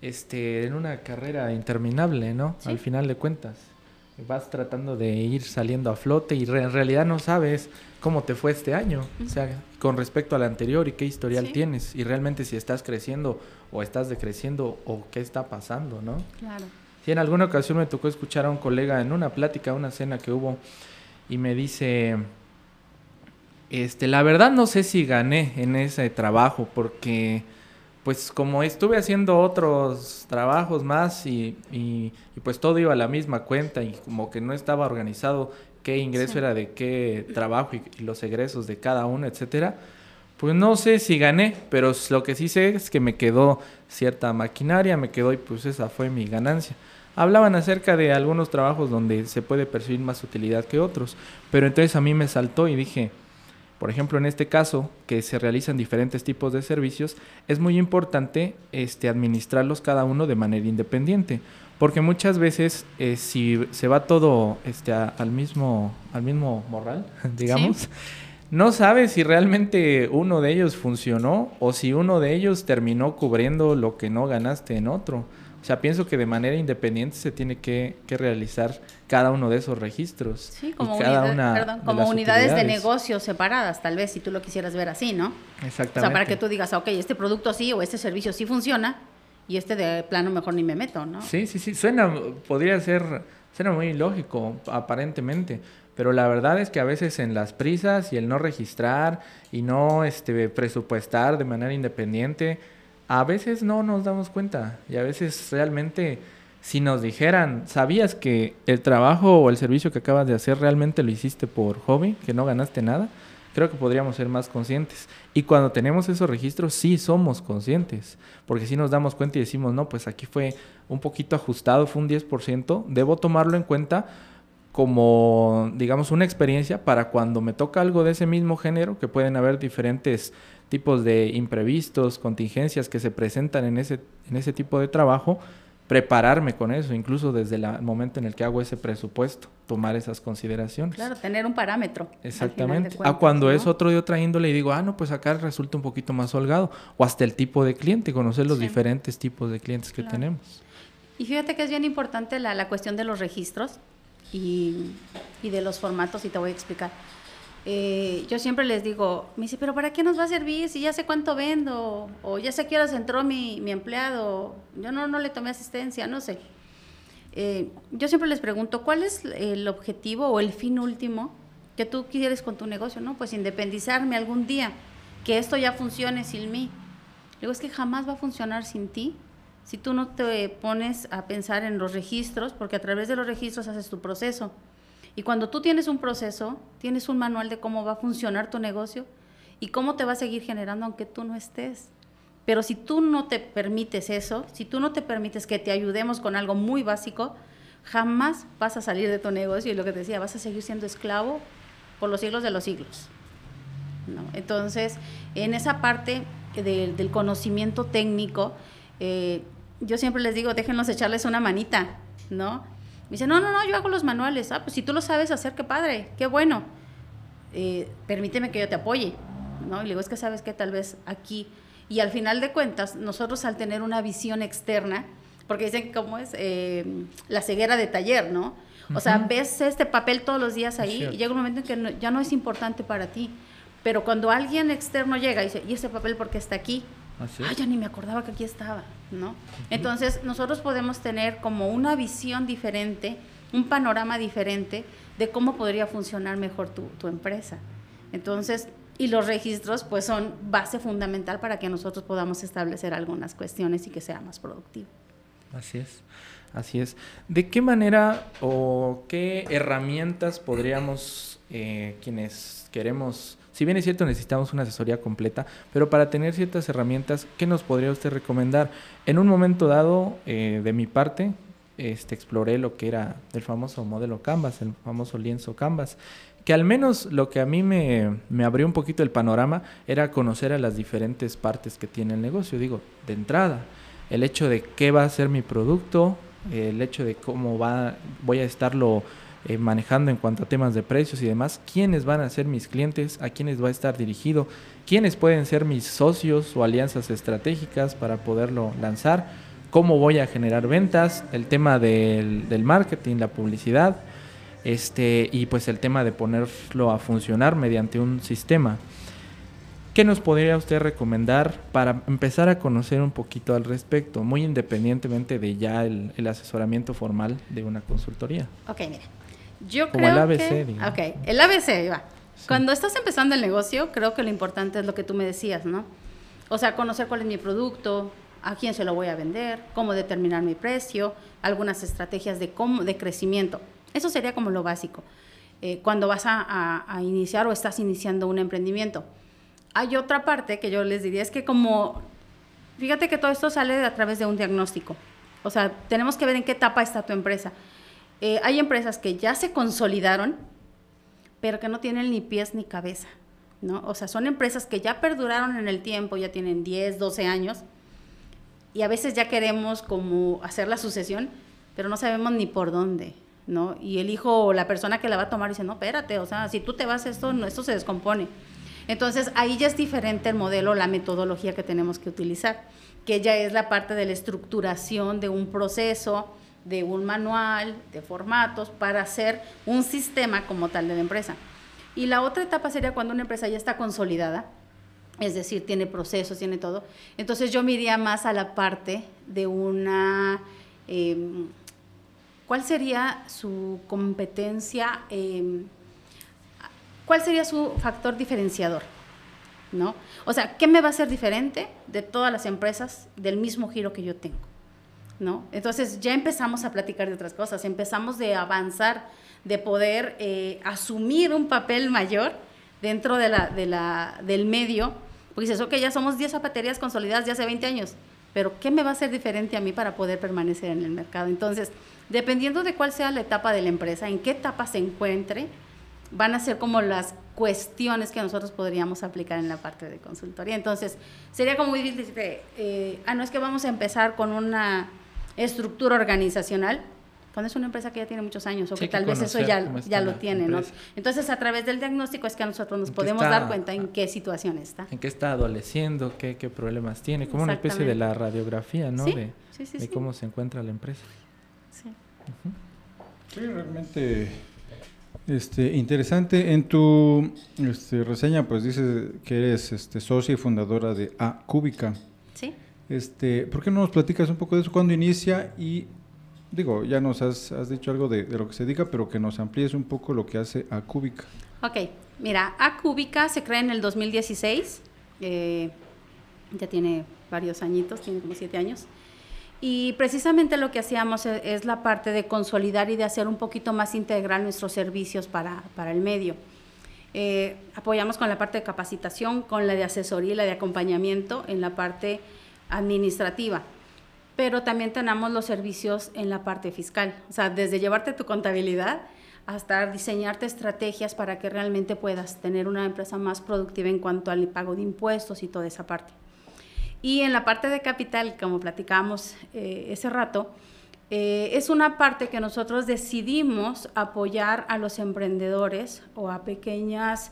este, en una carrera interminable, ¿no? Al final de cuentas. Vas tratando de ir saliendo a flote y en realidad no sabes cómo te fue este año, o sea, con respecto al anterior y qué historial tienes y realmente si estás creciendo o estás decreciendo o qué está pasando, ¿no? Claro. Sí, en alguna ocasión me tocó escuchar a un colega en una plática, una cena que hubo, y me dice, este, la verdad no sé si gané en ese trabajo, porque pues como estuve haciendo otros trabajos más y, y, pues todo iba a la misma cuenta y como que no estaba organizado qué ingreso era de qué trabajo y, y, los egresos de cada uno, etcétera, pues no sé si gané, pero lo que sí sé es que me quedó cierta maquinaria, me quedó y pues esa fue mi ganancia hablaban acerca de algunos trabajos donde se puede percibir más utilidad que otros. Pero entonces a mí me saltó y dije, por ejemplo, en este caso, que se realizan diferentes tipos de servicios, es muy importante este, administrarlos cada uno de manera independiente. Porque muchas veces, eh, si se va todo este, al, mismo, al mismo morral, digamos, no sabes si realmente uno de ellos funcionó o si uno de ellos terminó cubriendo lo que no ganaste en otro. O sea, pienso que de manera independiente se tiene que, realizar cada uno de esos registros. Sí, como, como unidades de negocio separadas, tal vez, si tú lo quisieras ver así, ¿no? Exactamente. O sea, para que tú digas, ok, este producto sí o este servicio sí funciona y este de plano mejor ni me meto, ¿no? Sí, sí, sí. Suena, podría ser, suena muy lógico, aparentemente. Pero la verdad es que a veces en las prisas y el no registrar y no este, presupuestar de manera independiente, a veces no nos damos cuenta y a veces realmente si nos dijeran, ¿sabías que el trabajo o el servicio que acabas de hacer realmente lo hiciste por hobby, que no ganaste nada? Creo que podríamos ser más conscientes. Y cuando tenemos esos registros, sí somos conscientes, porque si nos damos cuenta y decimos, no, pues aquí fue un poquito ajustado, fue un 10%, debo tomarlo en cuenta como, digamos, una experiencia para cuando me toca algo de ese mismo género, que pueden haber diferentes tipos de imprevistos, contingencias que se presentan en ese, en ese tipo de trabajo, prepararme con eso, incluso desde el momento en el que hago ese presupuesto, tomar esas consideraciones. Claro, tener un parámetro. Exactamente. a cuando es otro de otra índole y digo, ah, no, pues acá resulta un poquito más holgado. O hasta el tipo de cliente, conocer los diferentes tipos de clientes que tenemos. Y fíjate que es bien importante la, la cuestión de los registros y, y de los formatos, y te voy a explicar. Eh, yo siempre les digo, me dice, pero ¿para qué nos va a servir si ya sé cuánto vendo? O ya sé a qué horas entró mi, mi empleado, yo no, no le tomé asistencia, no sé. Eh, yo siempre les pregunto, ¿cuál es el objetivo o el fin último que tú quieres con tu negocio? No, pues independizarme algún día, que esto ya funcione sin mí. Digo, es que jamás va a funcionar sin ti si tú no te pones a pensar en los registros, porque a través de los registros haces tu proceso. Y cuando tú tienes un proceso, tienes un manual de cómo va a funcionar tu negocio y cómo te va a seguir generando aunque tú no estés. Pero si tú no te permites eso, si tú no te permites que te ayudemos con algo muy básico, jamás vas a salir de tu negocio y lo que te decía, vas a seguir siendo esclavo por los siglos de los siglos. Entonces, en esa parte del conocimiento técnico, eh, yo siempre les digo, déjenos echarles una manita, ¿no? Me dice, no, no, no, yo hago los manuales. Ah, pues si tú lo sabes hacer, qué padre, qué bueno. Eh, permíteme que yo te apoye, ¿no? Y le digo, es que sabes que tal vez aquí, y al final de cuentas, nosotros al tener una visión externa, porque dicen cómo es eh, la ceguera de taller, ¿no? O sea, ves este papel todos los días ahí y llega un momento en que ya no es importante para ti. Pero cuando alguien externo llega y dice, ¿y ese papel por qué está aquí? Ah, ya ni me acordaba que aquí estaba, ¿no? Entonces, nosotros podemos tener como una visión diferente, un panorama diferente de cómo podría funcionar mejor tu, tu empresa. Entonces, y los registros pues son base fundamental para que nosotros podamos establecer algunas cuestiones y que sea más productivo. Así es, así es. ¿De qué manera o qué herramientas podríamos, eh, quienes queremos si bien es cierto, necesitamos una asesoría completa, pero para tener ciertas herramientas, ¿qué nos podría usted recomendar? En un momento dado, eh, de mi parte, este, exploré lo que era el famoso modelo Canvas, el famoso lienzo Canvas, que al menos lo que a mí me, me, abrió un poquito el panorama era conocer a las diferentes partes que tiene el negocio. Digo, de entrada, el hecho de qué va a ser mi producto, el hecho de cómo va, voy a estarlo eh, manejando en cuanto a temas de precios y demás, quiénes van a ser mis clientes, a quiénes va a estar dirigido, quiénes pueden ser mis socios o alianzas estratégicas para poderlo lanzar, cómo voy a generar ventas, el tema del, marketing, la publicidad, este, y pues el tema de ponerlo a funcionar mediante un sistema. ¿Qué nos podría usted recomendar para empezar a conocer un poquito al respecto, muy independientemente de ya el, el asesoramiento formal de una consultoría? Ok, mira. Yo Como creo el ABC, que, Ok, el ABC, va. Cuando estás empezando el negocio, creo que lo importante es lo que tú me decías, ¿no? O sea, conocer cuál es mi producto, a quién se lo voy a vender, cómo determinar mi precio, algunas estrategias de, cómo, de crecimiento. Eso sería como lo básico. Eh, cuando vas a, a, iniciar o estás iniciando un emprendimiento. Hay otra parte que yo les diría, es que como, fíjate que todo esto sale a través de un diagnóstico. O sea, tenemos que ver en qué etapa está tu empresa. Eh, hay empresas que ya se consolidaron, pero que no tienen ni pies ni cabeza. ¿no? O sea, son empresas que ya perduraron en el tiempo, ya tienen 10, 12 años, y a veces ya queremos como hacer la sucesión, pero no sabemos ni por dónde, ¿no? Y el hijo o la persona que la va a tomar dice, no, espérate, o sea, si tú te vas esto, no, esto se descompone. Entonces, ahí ya es diferente el modelo, la metodología que tenemos que utilizar, que ya es la parte de la estructuración de un proceso, de un manual, de formatos, para hacer un sistema como tal de la empresa. Y la otra etapa sería cuando una empresa ya está consolidada, es decir, tiene procesos, tiene todo. Entonces yo me iría más a la parte de una... Em, ¿Cuál sería su competencia? Em, ¿Cuál sería su factor diferenciador? ¿No? O sea, ¿qué me va a hacer diferente de todas las empresas del mismo giro que yo tengo? ¿No? Entonces ya empezamos a platicar de otras cosas, empezamos de avanzar de poder eh, asumir un papel mayor dentro de la, de la, del medio, porque dices, ok, ya somos 10 zapaterías consolidadas de hace 20 años, pero ¿qué me va a hacer diferente a mí para poder permanecer en el mercado? Entonces, dependiendo de cuál sea la etapa de la empresa, en qué etapa se encuentre, van a ser como las cuestiones que nosotros podríamos aplicar en la parte de consultoría. Entonces, sería como muy difícil, eh, ah, no es que vamos a empezar con una estructura organizacional, cuando es una empresa que ya tiene muchos años o que, tal vez eso ya, ya lo tiene, ¿no? Entonces, a través del diagnóstico es que nosotros nos podemos dar cuenta en qué situación está. En qué está adoleciendo, qué, qué problemas tiene, como una especie de la radiografía, ¿no? de, de cómo se encuentra la empresa. Sí. Sí, realmente este, interesante. En tu este, reseña, pues dices que eres este, socia y fundadora de A Cúbica. Sí. Este, ¿Por qué no nos platicas un poco de eso? ¿Cuándo inicia y digo, ya nos has, dicho algo de, lo que se dedica, pero que nos amplíes un poco lo que hace Acúbica. Ok, mira, Acúbica se crea en el 2016, eh, ya tiene varios añitos, tiene como siete años. Y precisamente lo que hacíamos e, es, la parte de consolidar y de hacer un poquito más integral nuestros servicios para, el medio. Eh, apoyamos con la parte de capacitación, con la de asesoría y la de acompañamiento en la parte administrativa pero también tenemos los servicios en la parte fiscal, o sea, desde llevarte tu contabilidad hasta diseñarte estrategias para que realmente puedas tener una empresa más productiva en cuanto al pago de impuestos y toda esa parte. Y en la parte de capital, como platicábamos eh, ese rato, eh, es una parte que nosotros decidimos apoyar a los emprendedores o a pequeñas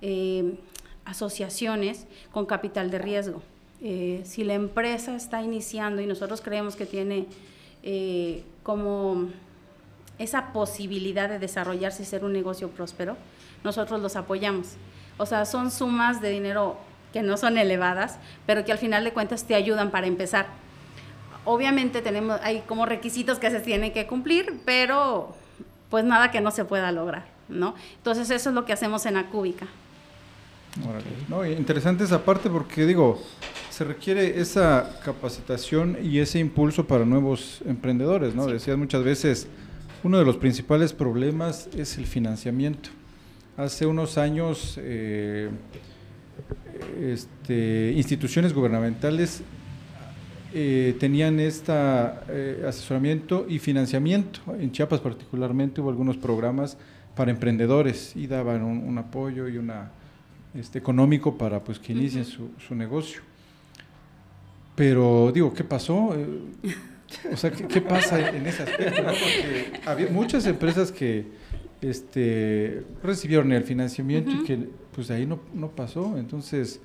eh, asociaciones con capital de riesgo. Eh, si la empresa está iniciando y nosotros creemos que tiene eh, como esa posibilidad de desarrollarse y ser un negocio próspero, nosotros los apoyamos. O sea, son sumas de dinero que no son elevadas, pero que al final de cuentas te ayudan para empezar. Obviamente tenemos, hay como requisitos que se tienen que cumplir, pero pues nada que no se pueda lograr, ¿no? Entonces eso es lo que hacemos en Acúbica. No, interesante esa parte porque digo, se requiere esa capacitación y ese impulso para nuevos emprendedores, ¿no? Decías muchas veces, uno de los principales problemas es el financiamiento. Hace unos años, eh, este, instituciones gubernamentales eh, tenían este asesoramiento y financiamiento. En Chiapas particularmente hubo algunos programas para emprendedores y daban un, apoyo y una este, económico para pues que inicien su, su negocio. Pero digo, ¿qué pasó? Eh, o sea, ¿qué, pasa en ese aspecto? Porque había muchas empresas que este, recibieron el financiamiento y que pues de ahí no, no, pasó. Entonces,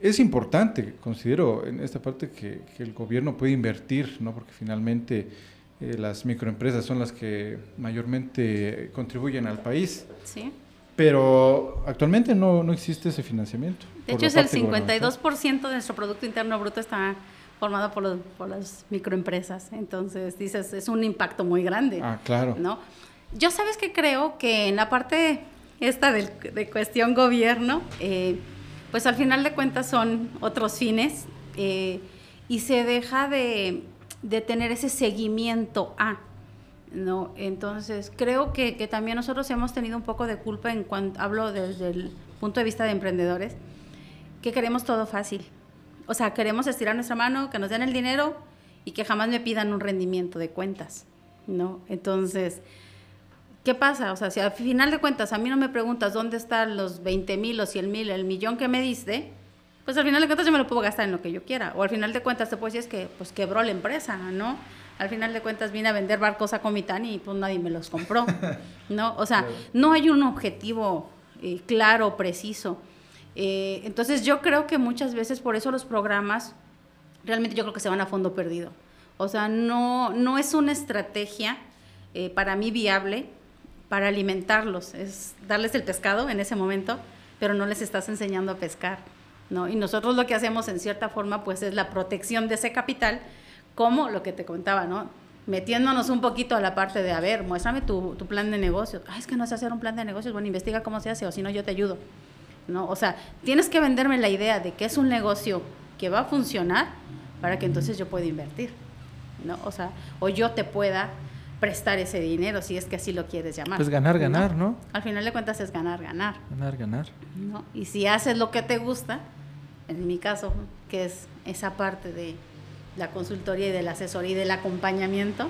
es importante, considero en esta parte, que, el gobierno puede invertir, ¿no? porque finalmente eh, las microempresas son las que mayormente contribuyen al país. Sí. Pero actualmente no, no existe ese financiamiento. De hecho, es el 52% de nuestro Producto Interno Bruto está formado por, por, las microempresas. Entonces, dices, es un impacto muy grande. Ah, claro. ¿no? Yo sabes que creo que en la parte esta de, de cuestión gobierno, eh, pues al final de cuentas son otros fines eh, y se deja de, de tener ese seguimiento a ¿no? Entonces, creo que, que, también nosotros hemos tenido un poco de culpa en cuanto hablo desde el punto de vista de emprendedores, que queremos todo fácil. O sea, queremos estirar nuestra mano, que nos den el dinero y que jamás me pidan un rendimiento de cuentas, ¿no? Entonces, ¿qué pasa? O sea, si al final de cuentas a mí no me preguntas dónde están los 20 mil, los 100 mil, el millón que me diste, pues al final de cuentas yo me lo puedo gastar en lo que yo quiera. O al final de cuentas te puedo decir que pues quebró la empresa, ¿no? Al final de cuentas vine a vender barcos a Comitán y pues nadie me los compró, ¿no? O sea, no hay un objetivo eh, claro, preciso. Eh, entonces yo creo que muchas veces por eso los programas realmente yo creo que se van a fondo perdido. O sea, no, no es una estrategia eh, para mí viable para alimentarlos, es darles el pescado en ese momento, pero no les estás enseñando a pescar. ¿no? Y nosotros lo que hacemos en cierta forma pues es la protección de ese capital, como lo que te contaba, ¿no? metiéndonos un poquito a la parte de, a ver, muéstrame tu, tu plan de negocios. es que no sé hacer un plan de negocios, bueno, investiga cómo se hace o si no yo te ayudo. ¿no? O sea, tienes que venderme la idea de que es un negocio que va a funcionar para que entonces yo pueda invertir. ¿no? O sea, o yo te pueda prestar ese dinero, si es que así lo quieres llamar. Pues ganar, ganar, ¿no? Al final de cuentas es ganar, ganar. Ganar, ganar. ¿no? Y si haces lo que te gusta, en mi caso, que es esa parte de la consultoría y de la asesoría y del acompañamiento,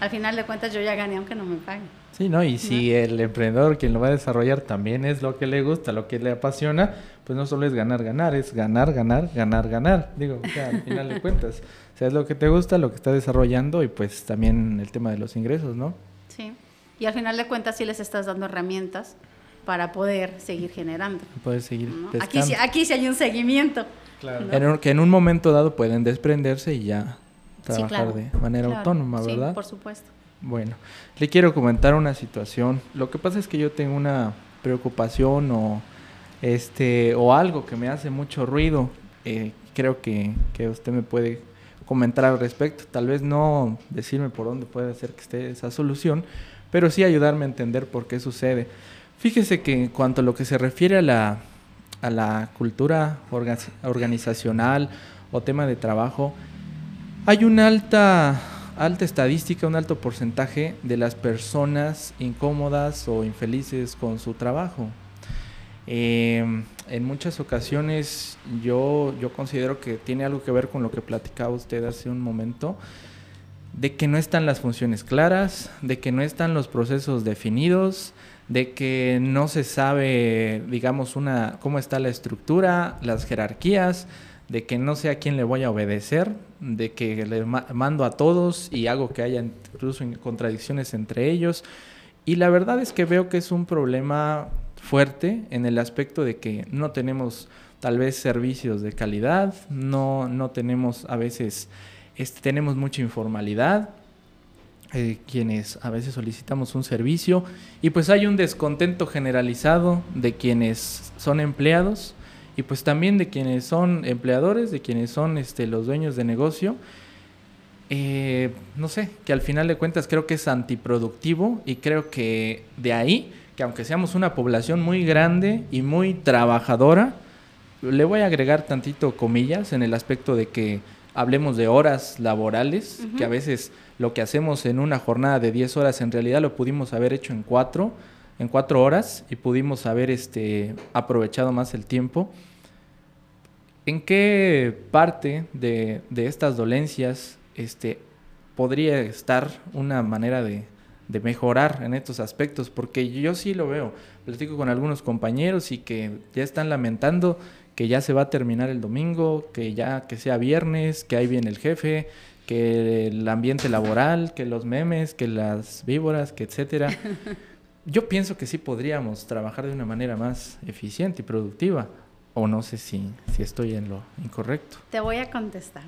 al final de cuentas yo ya gané aunque no me paguen. Sí, ¿no? Y si el emprendedor, quien lo va a desarrollar, también es lo que le gusta, lo que le apasiona, pues no solo es ganar, ganar, es ganar, ganar, ganar, ganar. Digo, al final de cuentas, o sea, es lo que te gusta, lo que está desarrollando y pues también el tema de los ingresos, ¿no? Sí. Y al final de cuentas sí les estás dando herramientas para poder seguir generando. Poder seguir. Aquí, sí, aquí sí hay un seguimiento. Claro. que en un momento dado pueden desprenderse y ya trabajar de manera autónoma, ¿verdad? Sí, por supuesto. Bueno, le quiero comentar una situación. Lo que pasa es que yo tengo una preocupación o este o algo que me hace mucho ruido. Eh, creo que, que, usted me puede comentar al respecto. Tal vez no decirme por dónde puede ser que esté esa solución, pero sí ayudarme a entender por qué sucede. Fíjese que en cuanto a lo que se refiere a la, a la cultura organizacional o tema de trabajo, hay una alta alta estadística, un alto porcentaje de las personas incómodas o infelices con su trabajo. Em, en muchas ocasiones yo, yo considero que tiene algo que ver con lo que platicaba usted hace un momento, de que no están las funciones claras, de que no están los procesos definidos, de que no se sabe, digamos, una, cómo está la estructura, las jerarquías, de que no sé a quién le voy a obedecer, de que le mando a todos y hago que haya incluso contradicciones entre ellos. Y la verdad es que veo que es un problema fuerte en el aspecto de que no tenemos tal vez servicios de calidad, no, no tenemos a veces, este, tenemos mucha informalidad, eh, quienes a veces solicitamos un servicio y pues hay un descontento generalizado de quienes son empleados y pues también de quienes son empleadores, de quienes son este, los dueños de negocio. Eh, no sé, que al final de cuentas creo que es antiproductivo y creo que de ahí, que aunque seamos una población muy grande y muy trabajadora, le voy a agregar tantito comillas en el aspecto de que hablemos de horas laborales, que a veces lo que hacemos en una jornada de 10 horas en realidad lo pudimos haber hecho en 4 en cuatro horas y pudimos haber este, aprovechado más el tiempo. ¿En qué parte de, estas dolencias este, podría estar una manera de, mejorar en estos aspectos? Porque yo sí lo veo. Platico con algunos compañeros y que ya están lamentando que ya se va a terminar el domingo, que ya que sea viernes, que ahí viene el jefe, que el ambiente laboral, que los memes, que las víboras, que etcétera. Yo pienso que sí podríamos trabajar de una manera más eficiente y productiva o no sé si, si estoy en lo incorrecto. Te voy a contestar.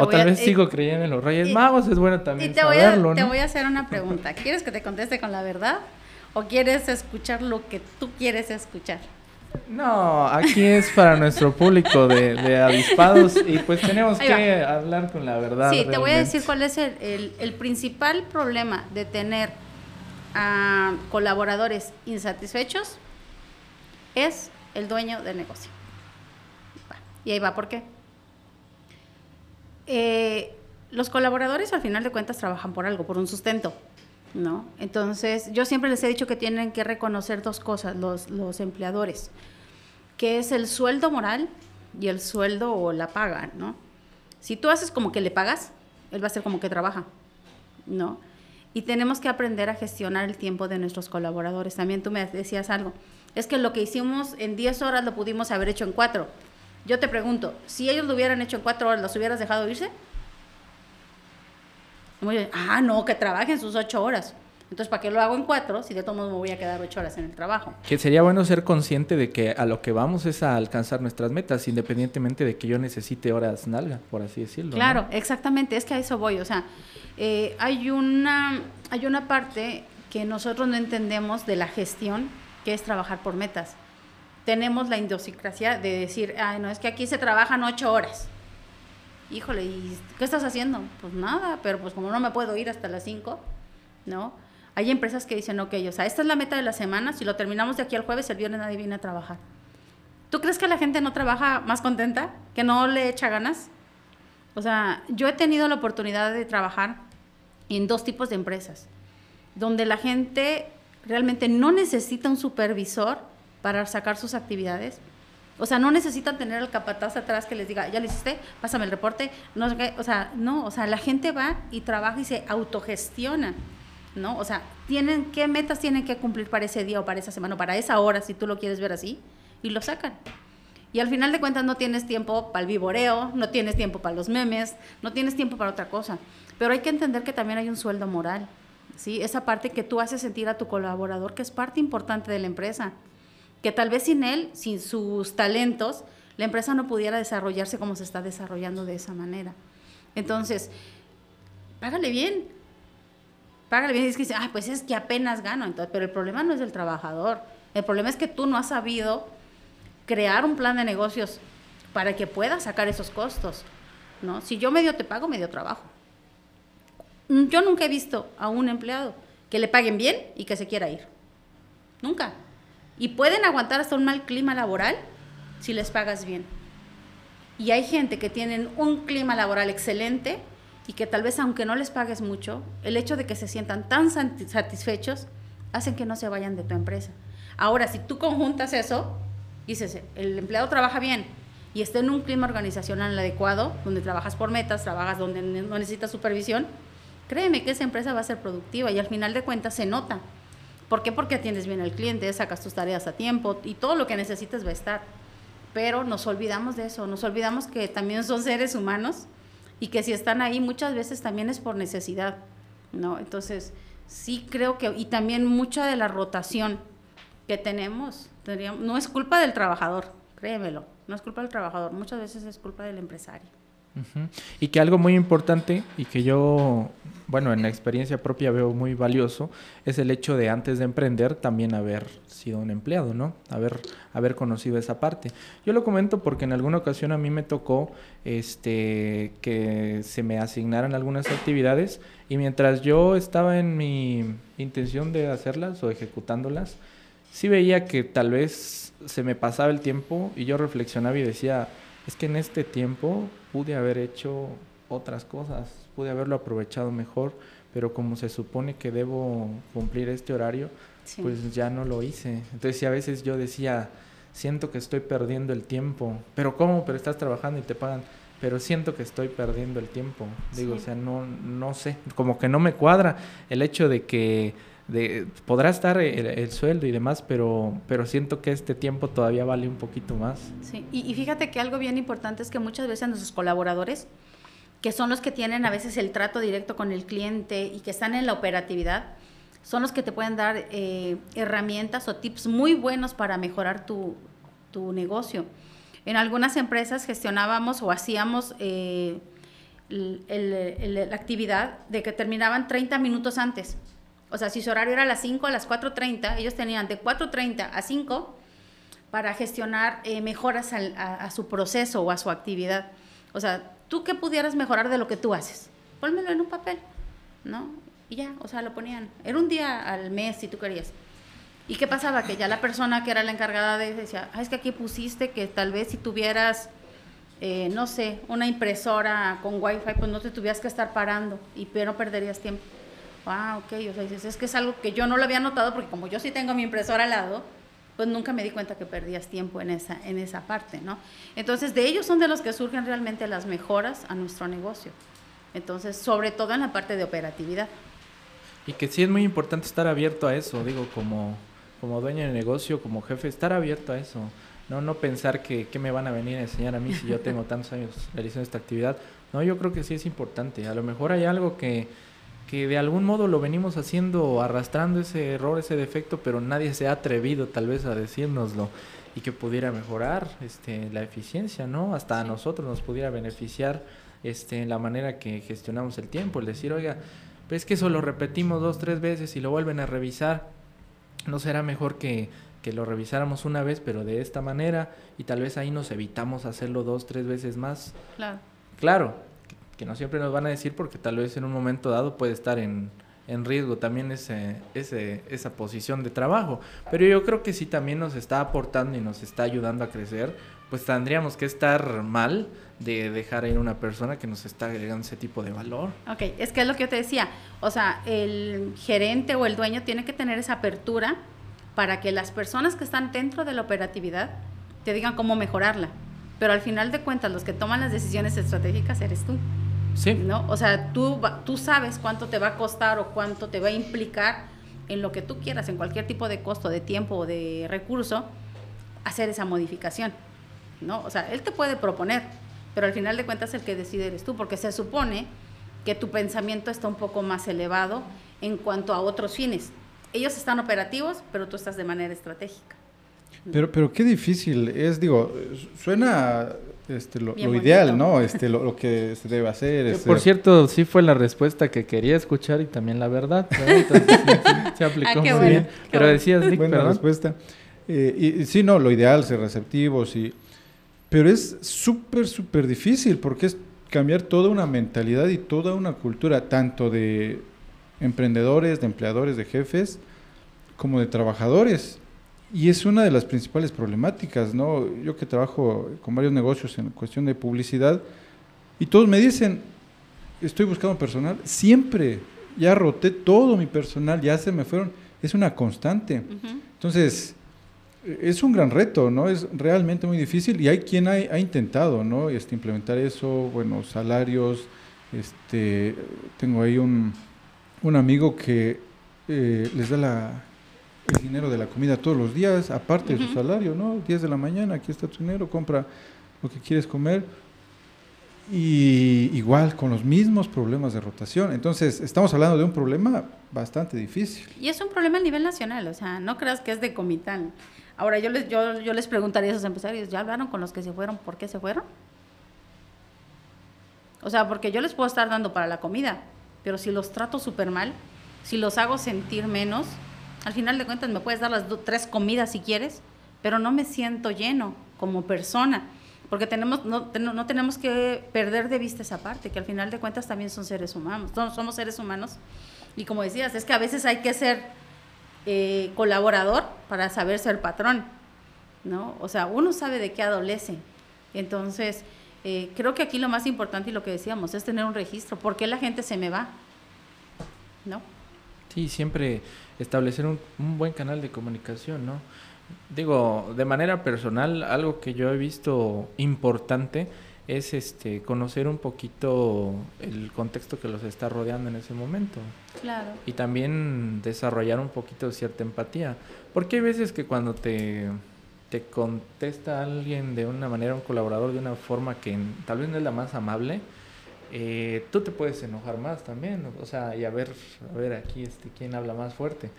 o tal vez sigo creyendo en los Reyes Magos, es bueno también te voy a, Te voy a hacer una pregunta. ¿Quieres que te conteste con la verdad o quieres escuchar lo que tú quieres escuchar? No, aquí es para nuestro público de, avispados y pues tenemos que hablar con la verdad. Sí, te voy a decir cuál es el, el, principal problema de tener a colaboradores insatisfechos es el dueño del negocio. y ahí va, ¿por qué? Eh, los colaboradores al final de cuentas trabajan por algo, por un sustento, ¿no? Entonces, yo siempre les he dicho que tienen que reconocer dos cosas, los, los empleadores, que es el sueldo moral y el sueldo o la paga, ¿no? Si tú haces como que le pagas, él va a ser como que trabaja, ¿no? Y tenemos que aprender a gestionar el tiempo de nuestros colaboradores. También tú me decías algo. Es que lo que hicimos en 10 horas lo pudimos haber hecho en 4. Yo te pregunto, si ellos lo hubieran hecho en 4 horas, ¿los hubieras dejado irse? Ah, no, que trabajen sus 8 horas. Entonces, ¿para qué lo hago en cuatro si de todos modos me voy a quedar ocho horas en el trabajo? Que sería bueno ser consciente de que a lo que vamos es a alcanzar nuestras metas, independientemente de que yo necesite horas nalga, por así decirlo. Claro, exactamente, es que a eso voy. O sea, eh, hay, una, hay una parte que nosotros no entendemos de la gestión, que es trabajar por metas. Tenemos la idiosincrasia de decir, ay, no, es que aquí se trabajan ocho horas. Híjole, ¿y qué estás haciendo? Pues nada, pero pues como no me puedo ir hasta las cinco, ¿no? Hay empresas que dicen, ok, o sea, esta es la meta de la semana, si lo terminamos de aquí al jueves, el viernes nadie viene a trabajar. ¿Tú crees que la gente no trabaja más contenta? ¿Que no le echa ganas? O sea, yo he tenido la oportunidad de trabajar en dos tipos de empresas, donde la gente realmente no necesita un supervisor para sacar sus actividades. O sea, no necesitan tener el capataz atrás que les diga, ya lo hiciste, pásame el reporte, no sé. O sea, no, o sea, la gente va y trabaja y se autogestiona. ¿no? O sea, tienen, ¿qué metas tienen que cumplir para ese día o para esa semana para esa hora, si tú lo quieres ver así? Y lo sacan. Y al final de cuentas no tienes tiempo para el vivoreo, no tienes tiempo para los memes, no tienes tiempo para otra cosa. Pero hay que entender que también hay un sueldo moral, ¿sí? Esa parte que tú haces sentir a tu colaborador que es parte importante de la empresa. Que tal vez sin él, sin sus talentos, la empresa no pudiera desarrollarse como se está desarrollando de esa manera. Entonces, págale bien, págale bien. Y es que dice, ah, pues es que apenas gano. Entonces, pero el problema no es del trabajador. El problema es que tú no has sabido crear un plan de negocios para que puedas sacar esos costos. ¿no? Si yo medio te pago, medio trabajo. Yo nunca he visto a un empleado que le paguen bien y que se quiera ir. Nunca. Y pueden aguantar hasta un mal clima laboral si les pagas bien. Y hay gente que tienen un clima laboral excelente y que tal vez aunque no les pagues mucho, el hecho de que se sientan tan satisfechos hacen que no se vayan de tu empresa. Ahora, si tú conjuntas eso, dices, el empleado trabaja bien y está en un clima organizacional adecuado, donde trabajas por metas, trabajas donde no necesitas supervisión, créeme que esa empresa va a ser productiva y al final de cuentas se nota. ¿Por qué? Porque atiendes bien al cliente, sacas tus tareas a tiempo y todo lo que necesites va a estar. Pero nos olvidamos de eso, nos olvidamos que también son seres humanos y que si están ahí muchas veces también es por necesidad, ¿no? Entonces, sí creo que, y también mucha de la rotación que tenemos, no es culpa del trabajador, créemelo, no es culpa del trabajador, muchas veces es culpa del empresario. Y que algo muy importante y que yo, bueno, en la experiencia propia veo muy valioso, es el hecho de antes de emprender también haber sido un empleado, ¿no? Haber, haber conocido esa parte. Yo lo comento porque en alguna ocasión a mí me tocó este, que se me asignaran algunas actividades y mientras yo estaba en mi intención de hacerlas o ejecutándolas, sí veía que tal vez se me pasaba el tiempo y yo reflexionaba y decía, es que en este tiempo pude haber hecho otras cosas, pude haberlo aprovechado mejor, pero como se supone que debo cumplir este horario, pues ya no lo hice. Entonces, a veces yo decía, siento que estoy perdiendo el tiempo, pero ¿cómo? Pero estás trabajando y te pagan, pero siento que estoy perdiendo el tiempo. Digo, o sea, no, no sé, como que no me cuadra el hecho de que de, podrá estar el, sueldo y demás, pero, pero siento que este tiempo todavía vale un poquito más. Sí, y, fíjate que algo bien importante es que muchas veces nuestros colaboradores, que son los que tienen a veces el trato directo con el cliente y que están en la operatividad, son los que te pueden dar eh, herramientas o tips muy buenos para mejorar tu, tu, negocio. En algunas empresas gestionábamos o hacíamos eh, la actividad de que terminaban 30 minutos antes. O sea, si su horario era a las 5, a las 4.30, ellos tenían de 4.30 a 5 para gestionar eh, mejoras a, su proceso o a su actividad. O sea, ¿tú qué pudieras mejorar de lo que tú haces? Pónmelo en un papel, ¿no? Y ya, o sea, lo ponían. Era un día al mes, si tú querías. ¿Y qué pasaba? Que ya la persona que era la encargada de decía, ah, es que aquí pusiste que tal vez si tuvieras, eh, no sé, una impresora con wifi, pues no te tuvieras que estar parando y pero perderías tiempo ah, ok, o sea, dices, es que es algo que yo no lo había notado porque como yo sí tengo mi impresora al lado, pues nunca me di cuenta que perdías tiempo en esa, en esa parte, ¿no? Entonces, de ellos son de los que surgen realmente las mejoras a nuestro negocio. Entonces, sobre todo en la parte de operatividad. Y que sí es muy importante estar abierto a eso, digo, como, como dueño de negocio, como jefe, estar abierto a eso. No, no pensar que, que me van a venir a enseñar a mí si yo tengo tantos años realizando esta actividad. No, yo creo que sí es importante. A lo mejor hay algo que, que de algún modo lo venimos haciendo, arrastrando ese error, ese defecto, pero nadie se ha atrevido tal vez a decírnoslo y que pudiera mejorar este, la eficiencia, ¿no? Hasta a nosotros nos pudiera beneficiar este, en la manera que gestionamos el tiempo, el decir, oiga, pues que eso lo repetimos dos, tres veces y lo vuelven a revisar, ¿no será mejor que, que lo revisáramos una vez, pero de esta manera, y tal vez ahí nos evitamos hacerlo dos, tres veces más? Claro. Claro, que no siempre nos van a decir porque tal vez en un momento dado puede estar en, en riesgo también ese, ese, esa posición de trabajo. Pero yo creo que si también nos está aportando y nos está ayudando a crecer, pues tendríamos que estar mal de dejar ir una persona que nos está agregando ese tipo de valor. Ok, es que es lo que yo te decía. O sea, el gerente o el dueño tiene que tener esa apertura para que las personas que están dentro de la operatividad te digan cómo mejorarla. Pero al final de cuentas, los que toman las decisiones estratégicas eres tú. Sí. ¿no? O sea, tú, tú sabes cuánto te va a costar o cuánto te va a implicar en lo que tú quieras, en cualquier tipo de costo, de tiempo o de recurso, hacer esa modificación, ¿no? O sea, él te puede proponer, pero al final de cuentas el que decide eres tú, porque se supone que tu pensamiento está un poco más elevado en cuanto a otros fines. Ellos están operativos, pero tú estás de manera estratégica. Pero, pero qué difícil es, digo, suena este, lo, ideal, ¿no? Este, lo, que se debe hacer. Este Por cierto, sí fue la respuesta que quería escuchar y también la verdad. se aplicó ah, muy bien. Pero decías, Nick, Buena respuesta. Eh, y, sí, no, lo ideal, ser receptivos y... Pero es súper, súper difícil porque es cambiar toda una mentalidad y toda una cultura, tanto de emprendedores, de empleadores, de jefes, como de trabajadores. Y es una de las principales problemáticas, ¿no? Yo que trabajo con varios negocios en cuestión de publicidad, y todos me dicen, estoy buscando personal, siempre, ya roté todo mi personal, ya se me fueron, es una constante. Entonces, es un gran reto, ¿no? Es realmente muy difícil y hay quien ha, ha intentado, ¿no? Este, implementar eso, bueno, salarios, este, tengo ahí un, un amigo que eh, les da la el dinero de la comida todos los días, aparte de su salario, ¿no? 10 de la mañana, aquí está tu dinero, compra lo que quieres comer. Y igual, con los mismos problemas de rotación. Entonces, estamos hablando de un problema bastante difícil. Y es un problema a nivel nacional, o sea, no creas que es de Comitán. Ahora, yo les, yo, yo les preguntaría a esos empresarios, ¿ya hablaron con los que se fueron? ¿Por qué se fueron? O sea, porque yo les puedo estar dando para la comida, pero si los trato súper mal, si los hago sentir menos, al final de cuentas me puedes dar las tres comidas si quieres, pero no me siento lleno como persona, porque tenemos, no, no, tenemos que perder de vista esa parte, que al final de cuentas también son seres humanos, somos seres humanos. Y como decías, es que a veces hay que ser eh, colaborador para saber ser patrón, ¿no? O sea, uno sabe de qué adolece. Entonces, eh, creo que aquí lo más importante y lo que decíamos es tener un registro. ¿Por qué la gente se me va? ¿No? Sí, siempre establecer un, buen canal de comunicación, ¿no? Digo, de manera personal, algo que yo he visto importante es este conocer un poquito el contexto que los está rodeando en ese momento. Claro. Y también desarrollar un poquito cierta empatía. Porque hay veces que cuando te, te contesta alguien de una manera, un colaborador de una forma que tal vez no es la más amable, eh, tú te puedes enojar más también, o sea, y a ver, a ver aquí este, quién habla más fuerte.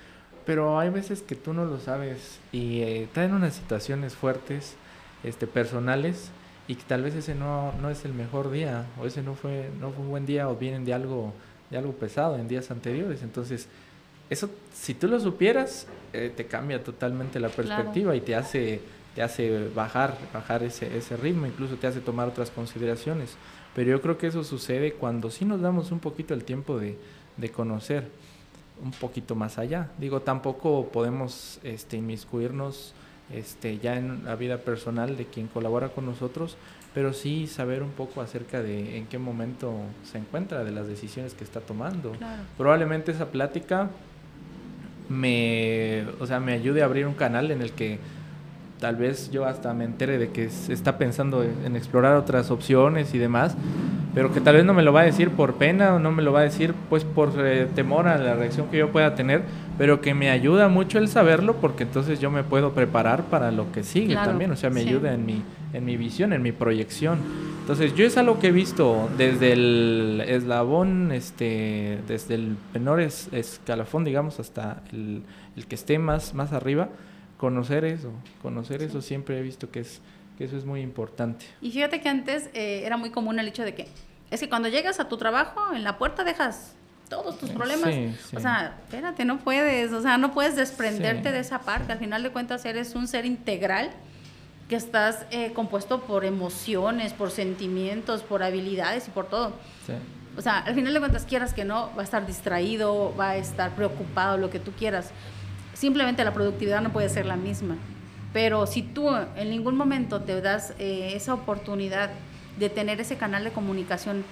Pero hay veces que tú no lo sabes y eh, traen unas situaciones fuertes, este, personales, y que tal vez ese no, no es el mejor día, o ese no fue, no fue un buen día, o vienen de algo, de algo pesado en días anteriores. Entonces, eso, si tú lo supieras, eh, te cambia totalmente la perspectiva y te hace, te hace bajar, bajar ese, ese ritmo, incluso te hace tomar otras consideraciones. Pero yo creo que eso sucede cuando sí nos damos un poquito el tiempo de, conocer un poquito más allá. Digo, tampoco podemos este, inmiscuirnos este, ya en la vida personal de quien colabora con nosotros, pero sí saber un poco acerca de en qué momento se encuentra, de las decisiones que está tomando. Probablemente esa plática me, o sea, me ayude a abrir un canal en el que tal vez yo hasta me entere de que se está pensando en explorar otras opciones y demás, pero que tal vez no me lo va a decir por pena o no me lo va a decir pues por eh, temor a la reacción que yo pueda tener, pero que me ayuda mucho el saberlo porque entonces yo me puedo preparar para lo que sigue también, o sea, me ayuda en mi, en mi visión, en mi proyección. Entonces yo es algo que he visto desde el eslabón, este, desde el menor escalafón, digamos, hasta el, el que esté más, más arriba, conocer eso, conocer eso siempre he visto que es que eso es muy importante. Y fíjate que antes eh, era muy común el hecho de que es que cuando llegas a tu trabajo, en la puerta dejas todos tus problemas. O sea, espérate, no puedes, o sea, no puedes desprenderte de esa parte. Al final de cuentas, eres un ser integral que estás eh, compuesto por emociones, por sentimientos, por habilidades y por todo. O sea, al final de cuentas, quieras que no, va a estar distraído, va a estar preocupado, lo que tú quieras. Simplemente la productividad no puede ser la misma. Pero si tú en ningún momento te das eh, esa oportunidad de tener ese canal de comunicación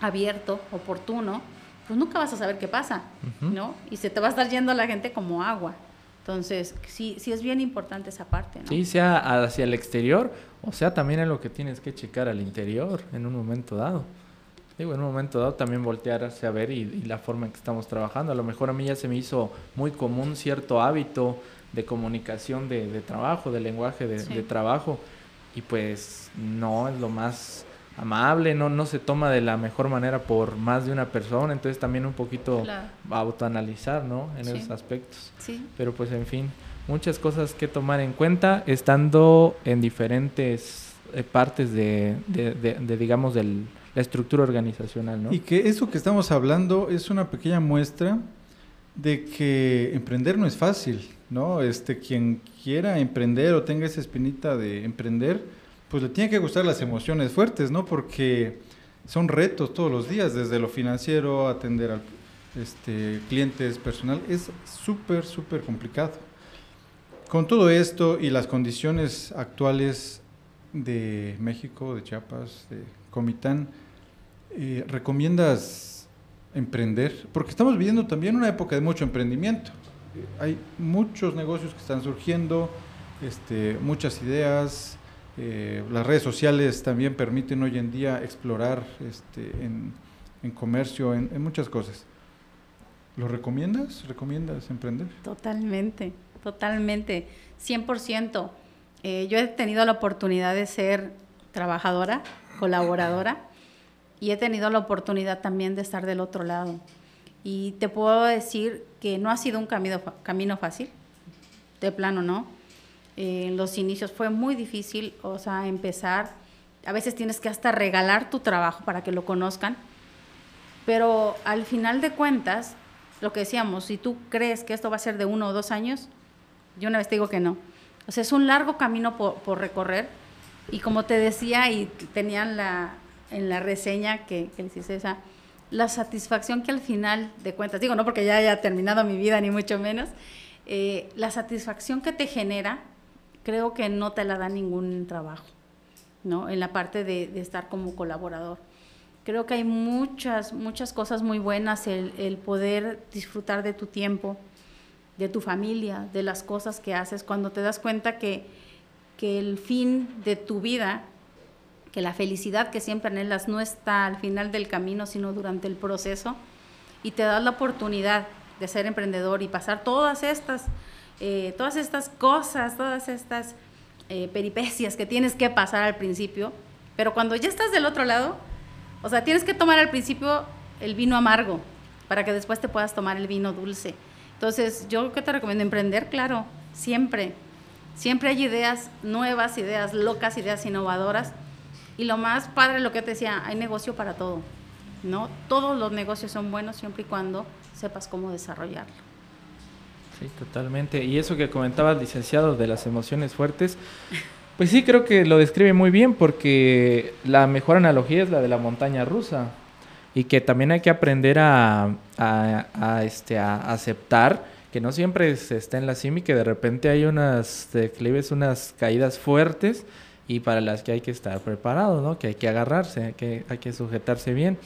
abierto, oportuno, pues nunca vas a saber qué pasa, ¿no? Y se te va a estar yendo la gente como agua. Entonces, sí, sí es bien importante esa parte, ¿no? Sí, sea hacia el exterior, o sea también en lo que tienes que checar al interior en un momento dado. Digo, en un momento dado también voltearse a ver y, y, la forma en que estamos trabajando. A lo mejor a mí ya se me hizo muy común cierto hábito de comunicación de, de trabajo, de lenguaje de, de, trabajo, y pues no es lo más amable, no, no se toma de la mejor manera por más de una persona, entonces también un poquito claro. autoanalizar, ¿no? En esos aspectos. Sí. Pero pues en fin, muchas cosas que tomar en cuenta estando en diferentes eh, partes de, de, digamos, de la estructura organizacional, ¿no? Y que eso que estamos hablando es una pequeña muestra de que emprender no es fácil, ¿no? Este, quien quiera emprender o tenga esa espinita de emprender, pues le tiene que gustar las emociones fuertes, ¿no? Porque son retos todos los días, desde lo financiero, atender a este, clientes, personal, es súper, súper complicado. Con todo esto y las condiciones actuales de México, de Chiapas, de Comitán, eh, ¿recomiendas emprender? Porque estamos viviendo también una época de mucho emprendimiento hay muchos negocios que están surgiendo, este, muchas ideas. Eh, las redes sociales también permiten hoy en día explorar este, en, comercio, en, muchas cosas. ¿Lo recomiendas? ¿Recomiendas emprender? Totalmente, totalmente, 100%. Eh, yo he tenido la oportunidad de ser trabajadora, colaboradora, y he tenido la oportunidad también de estar del otro lado. Y te puedo decir que no ha sido un camino, camino fácil, de plano no. En eh, los inicios fue muy difícil, o sea, empezar. A veces tienes que hasta regalar tu trabajo para que lo conozcan. Pero al final de cuentas, lo que decíamos, si tú crees que esto va a ser de uno o dos años, yo una vez te digo que no. O sea, es un largo camino por, por recorrer. Y como te decía, y tenían la, en la reseña que, que les hice esa, la satisfacción que al final de cuentas, digo, no porque ya haya terminado mi vida, ni mucho menos, eh, la satisfacción que te genera, creo que no te la da ningún trabajo, ¿no? En la parte de, estar como colaborador. Creo que hay muchas, muchas cosas muy buenas, el, el poder disfrutar de tu tiempo, de tu familia, de las cosas que haces, cuando te das cuenta que, que el fin de tu vida que la felicidad que siempre anhelas no está al final del camino, sino durante el proceso, y te das la oportunidad de ser emprendedor y pasar todas estas, eh, todas estas cosas, todas estas eh, peripecias que tienes que pasar al principio, pero cuando ya estás del otro lado, o sea, tienes que tomar al principio el vino amargo para que después te puedas tomar el vino dulce. Entonces, yo que te recomiendo emprender, claro, siempre. Siempre hay ideas nuevas, ideas locas, ideas innovadoras y lo más padre, lo que te decía, hay negocio para todo, ¿no? Todos los negocios son buenos siempre y cuando sepas cómo desarrollarlo. Sí, totalmente. Y eso que comentabas, licenciado, de las emociones fuertes, pues sí, creo que lo describe muy bien porque la mejor analogía es la de la montaña rusa y que también hay que aprender a, a, este, a aceptar que no siempre se está en la cima y que de repente hay unas declives, unas caídas fuertes y para las que hay que estar preparado, ¿no? Que hay que agarrarse, que hay que sujetarse bien.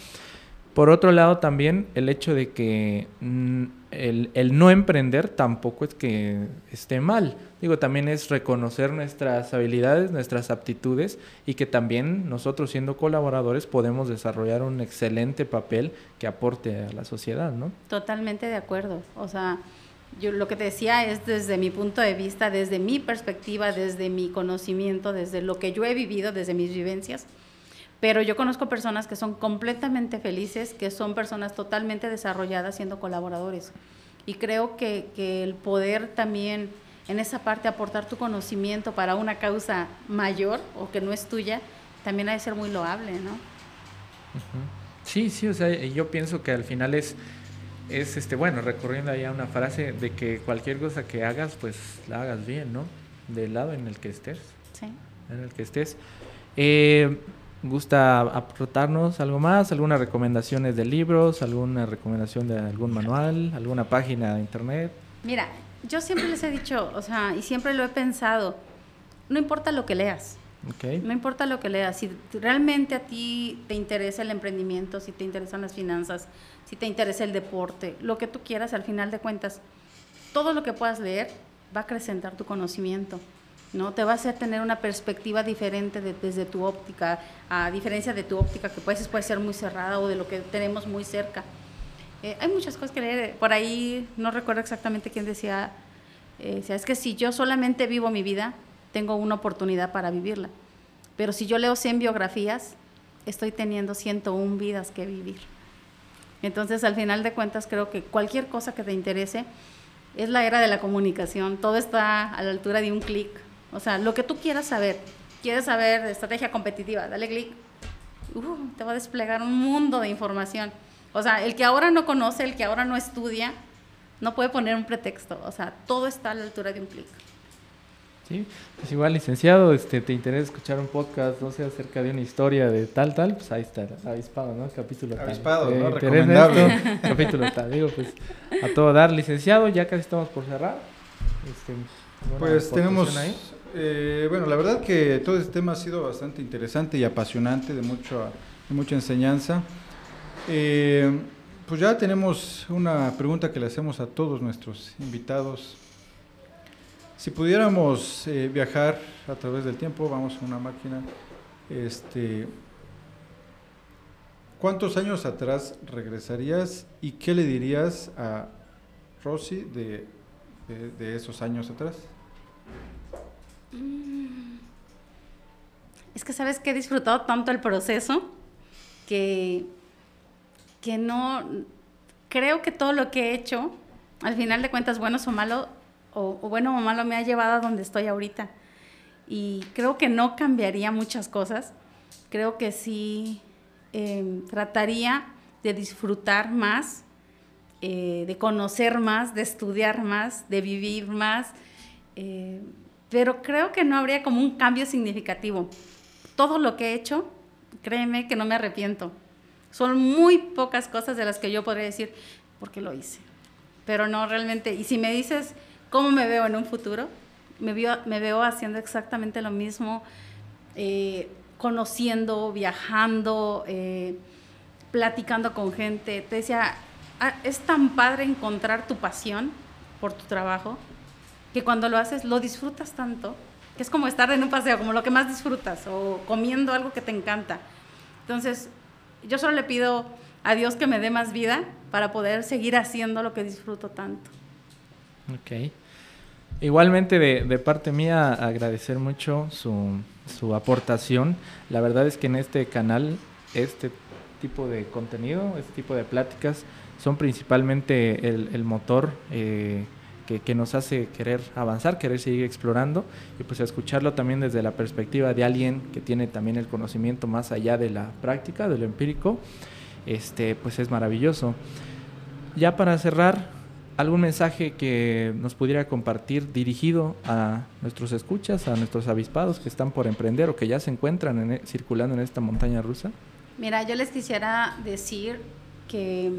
Por otro lado, también el hecho de que mm, el, el, no emprender tampoco es que esté mal. Digo, también es reconocer nuestras habilidades, nuestras aptitudes y que también nosotros siendo colaboradores podemos desarrollar un excelente papel que aporte a la sociedad, ¿no? Totalmente de acuerdo. O sea, yo lo que te decía es desde mi punto de vista, desde mi perspectiva, desde mi conocimiento, desde lo que yo he vivido, desde mis vivencias. Pero yo conozco personas que son completamente felices, que son personas totalmente desarrolladas siendo colaboradores. Y creo que, que el poder también en esa parte aportar tu conocimiento para una causa mayor o que no es tuya, también ha de ser muy loable, ¿no? Sí, sí, o sea, yo pienso que al final es es este bueno recurriendo ahí a una frase de que cualquier cosa que hagas pues la hagas bien no del lado en el que estés. Sí. En el que estés. Eh, gusta aportarnos algo más algunas recomendaciones de libros alguna recomendación de algún manual alguna página de internet mira yo siempre les he dicho o sea y siempre lo he pensado no importa lo que leas okay. no importa lo que leas si realmente a ti te interesa el emprendimiento si te interesan las finanzas si te interesa el deporte, lo que tú quieras, al final de cuentas, todo lo que puedas leer va a acrecentar tu conocimiento. ¿no? Te va a hacer tener una perspectiva diferente desde tu óptica, a diferencia de tu óptica que puede, puede ser muy cerrada o de lo que tenemos muy cerca. Eh, hay muchas cosas que leer. Por ahí no recuerdo exactamente quién decía, eh, es que si yo solamente vivo mi vida, tengo una oportunidad para vivirla. Pero si yo leo 100 biografías, estoy teniendo 101 vidas que vivir. Entonces, al final de cuentas, creo que cualquier cosa que te interese es la era de la comunicación. Todo está a la altura de un clic. O sea, lo que tú quieras saber. Quieres saber de estrategia competitiva, dale clic. Uh, te va a desplegar un mundo de información. O sea, el que ahora no conoce, el que ahora no estudia, no puede poner un pretexto. O sea, todo está a la altura de un clic. Sí, pues igual, licenciado, este, te interesa escuchar un podcast, no sé, acerca de una historia de tal, tal, pues ahí está, avispado, ¿no? Capítulo tal. Avispado, ¿no? Recomendable. capítulo tal. Digo, pues, a todo dar, licenciado, ya casi estamos por cerrar. Este, pues tenemos, eh, bueno, la verdad que todo este tema ha sido bastante interesante y apasionante, de, mucho, de mucha enseñanza. Eh, pues ya tenemos una pregunta que le hacemos a todos nuestros invitados si pudiéramos eh, viajar a través del tiempo, vamos a una máquina, este, ¿cuántos años atrás regresarías y qué le dirías a Rosy de, esos años atrás? Mm. Es que sabes que he disfrutado tanto el proceso que, que no creo que todo lo que he hecho, al final de cuentas, buenos o malos, o, bueno o malo me ha llevado a donde estoy ahorita. Y creo que no cambiaría muchas cosas. Creo que sí em, trataría de disfrutar más, eh, de conocer más, de estudiar más, de vivir más. Eh, pero creo que no habría como un cambio significativo. Todo lo que he hecho, créeme que no me arrepiento. Son muy pocas cosas de las que yo podría decir, porque lo hice. Pero no realmente. Y si me dices, ¿Cómo me veo en un futuro? Me veo, haciendo exactamente lo mismo, eh, conociendo, viajando, eh, platicando con gente. Te decía, ah, es tan padre encontrar tu pasión por tu trabajo que cuando lo haces lo disfrutas tanto, que es como estar en un paseo, como lo que más disfrutas, o comiendo algo que te encanta. Entonces, yo solo le pido a Dios que me dé más vida para poder seguir haciendo lo que disfruto tanto. Ok. Igualmente de, parte mía agradecer mucho su, su, aportación. La verdad es que en este canal este tipo de contenido, este tipo de pláticas son principalmente el, motor eh, que, que, nos hace querer avanzar, querer seguir explorando y pues escucharlo también desde la perspectiva de alguien que tiene también el conocimiento más allá de la práctica, de lo empírico, este, pues es maravilloso. Ya para cerrar, algún mensaje que nos pudiera compartir dirigido a nuestros escuchas, a nuestros avispados que están por emprender o que ya se encuentran e, circulando en esta montaña rusa? Mira, yo les quisiera decir que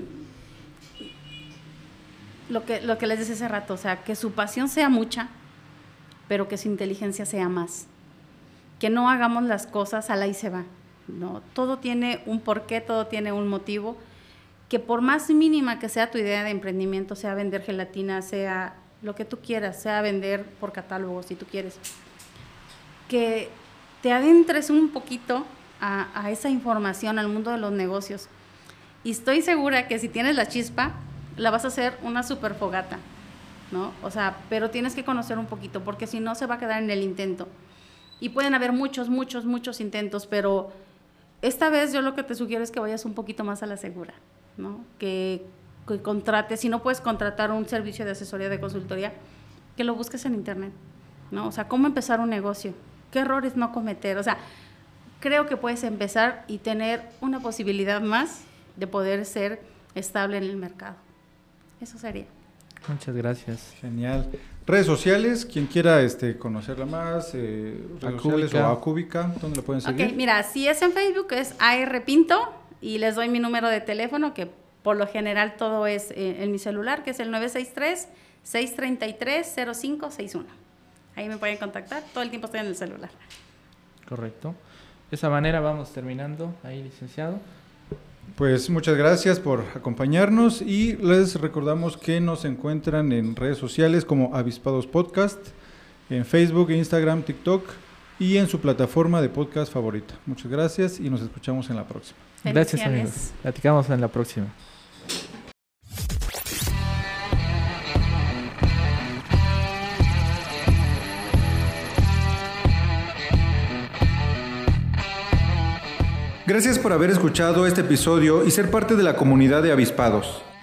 lo que, lo que les decía hace rato, o sea, que su pasión sea mucha, pero que su inteligencia sea más. Que no hagamos las cosas a la y se va. No, todo tiene un porqué, todo tiene un motivo que por más mínima que sea tu idea de emprendimiento, sea vender gelatina, sea lo que tú quieras, sea vender por catálogo, si tú quieres, que te adentres un poquito a, a esa información, al mundo de los negocios. Y estoy segura que si tienes la chispa, la vas a hacer una super fogata, ¿no? O sea, pero tienes que conocer un poquito, porque si no se va a quedar en el intento. Y pueden haber muchos, muchos, muchos intentos, pero esta vez yo lo que te sugiero es que vayas un poquito más a la segura. ¿No? Que, que contrates, si no puedes contratar un servicio de asesoría de consultoría, que lo busques en internet, ¿no? O sea, cómo empezar un negocio, qué errores no cometer, o sea, creo que puedes empezar y tener una posibilidad más de poder ser estable en el mercado. Eso sería. Muchas gracias. Genial. Redes sociales, quien quiera este, conocerla más, eh, redes sociales o a Cúbica, ¿dónde lo pueden seguir? Ok, mira, si es en Facebook es AR Pinto, y les doy mi número de teléfono, que por lo general todo es eh, en mi celular, que es el 963-633-0561. Ahí me pueden contactar, todo el tiempo estoy en el celular. Correcto. De esa manera vamos terminando ahí, licenciado. Pues muchas gracias por acompañarnos y les recordamos que nos encuentran en redes sociales como Avispados Podcast, en Facebook, Instagram, TikTok y en su plataforma de podcast favorita. Muchas gracias y nos escuchamos en la próxima. Gracias amigos. Platicamos en la próxima. Gracias por haber escuchado este episodio y ser parte de la comunidad de avispados.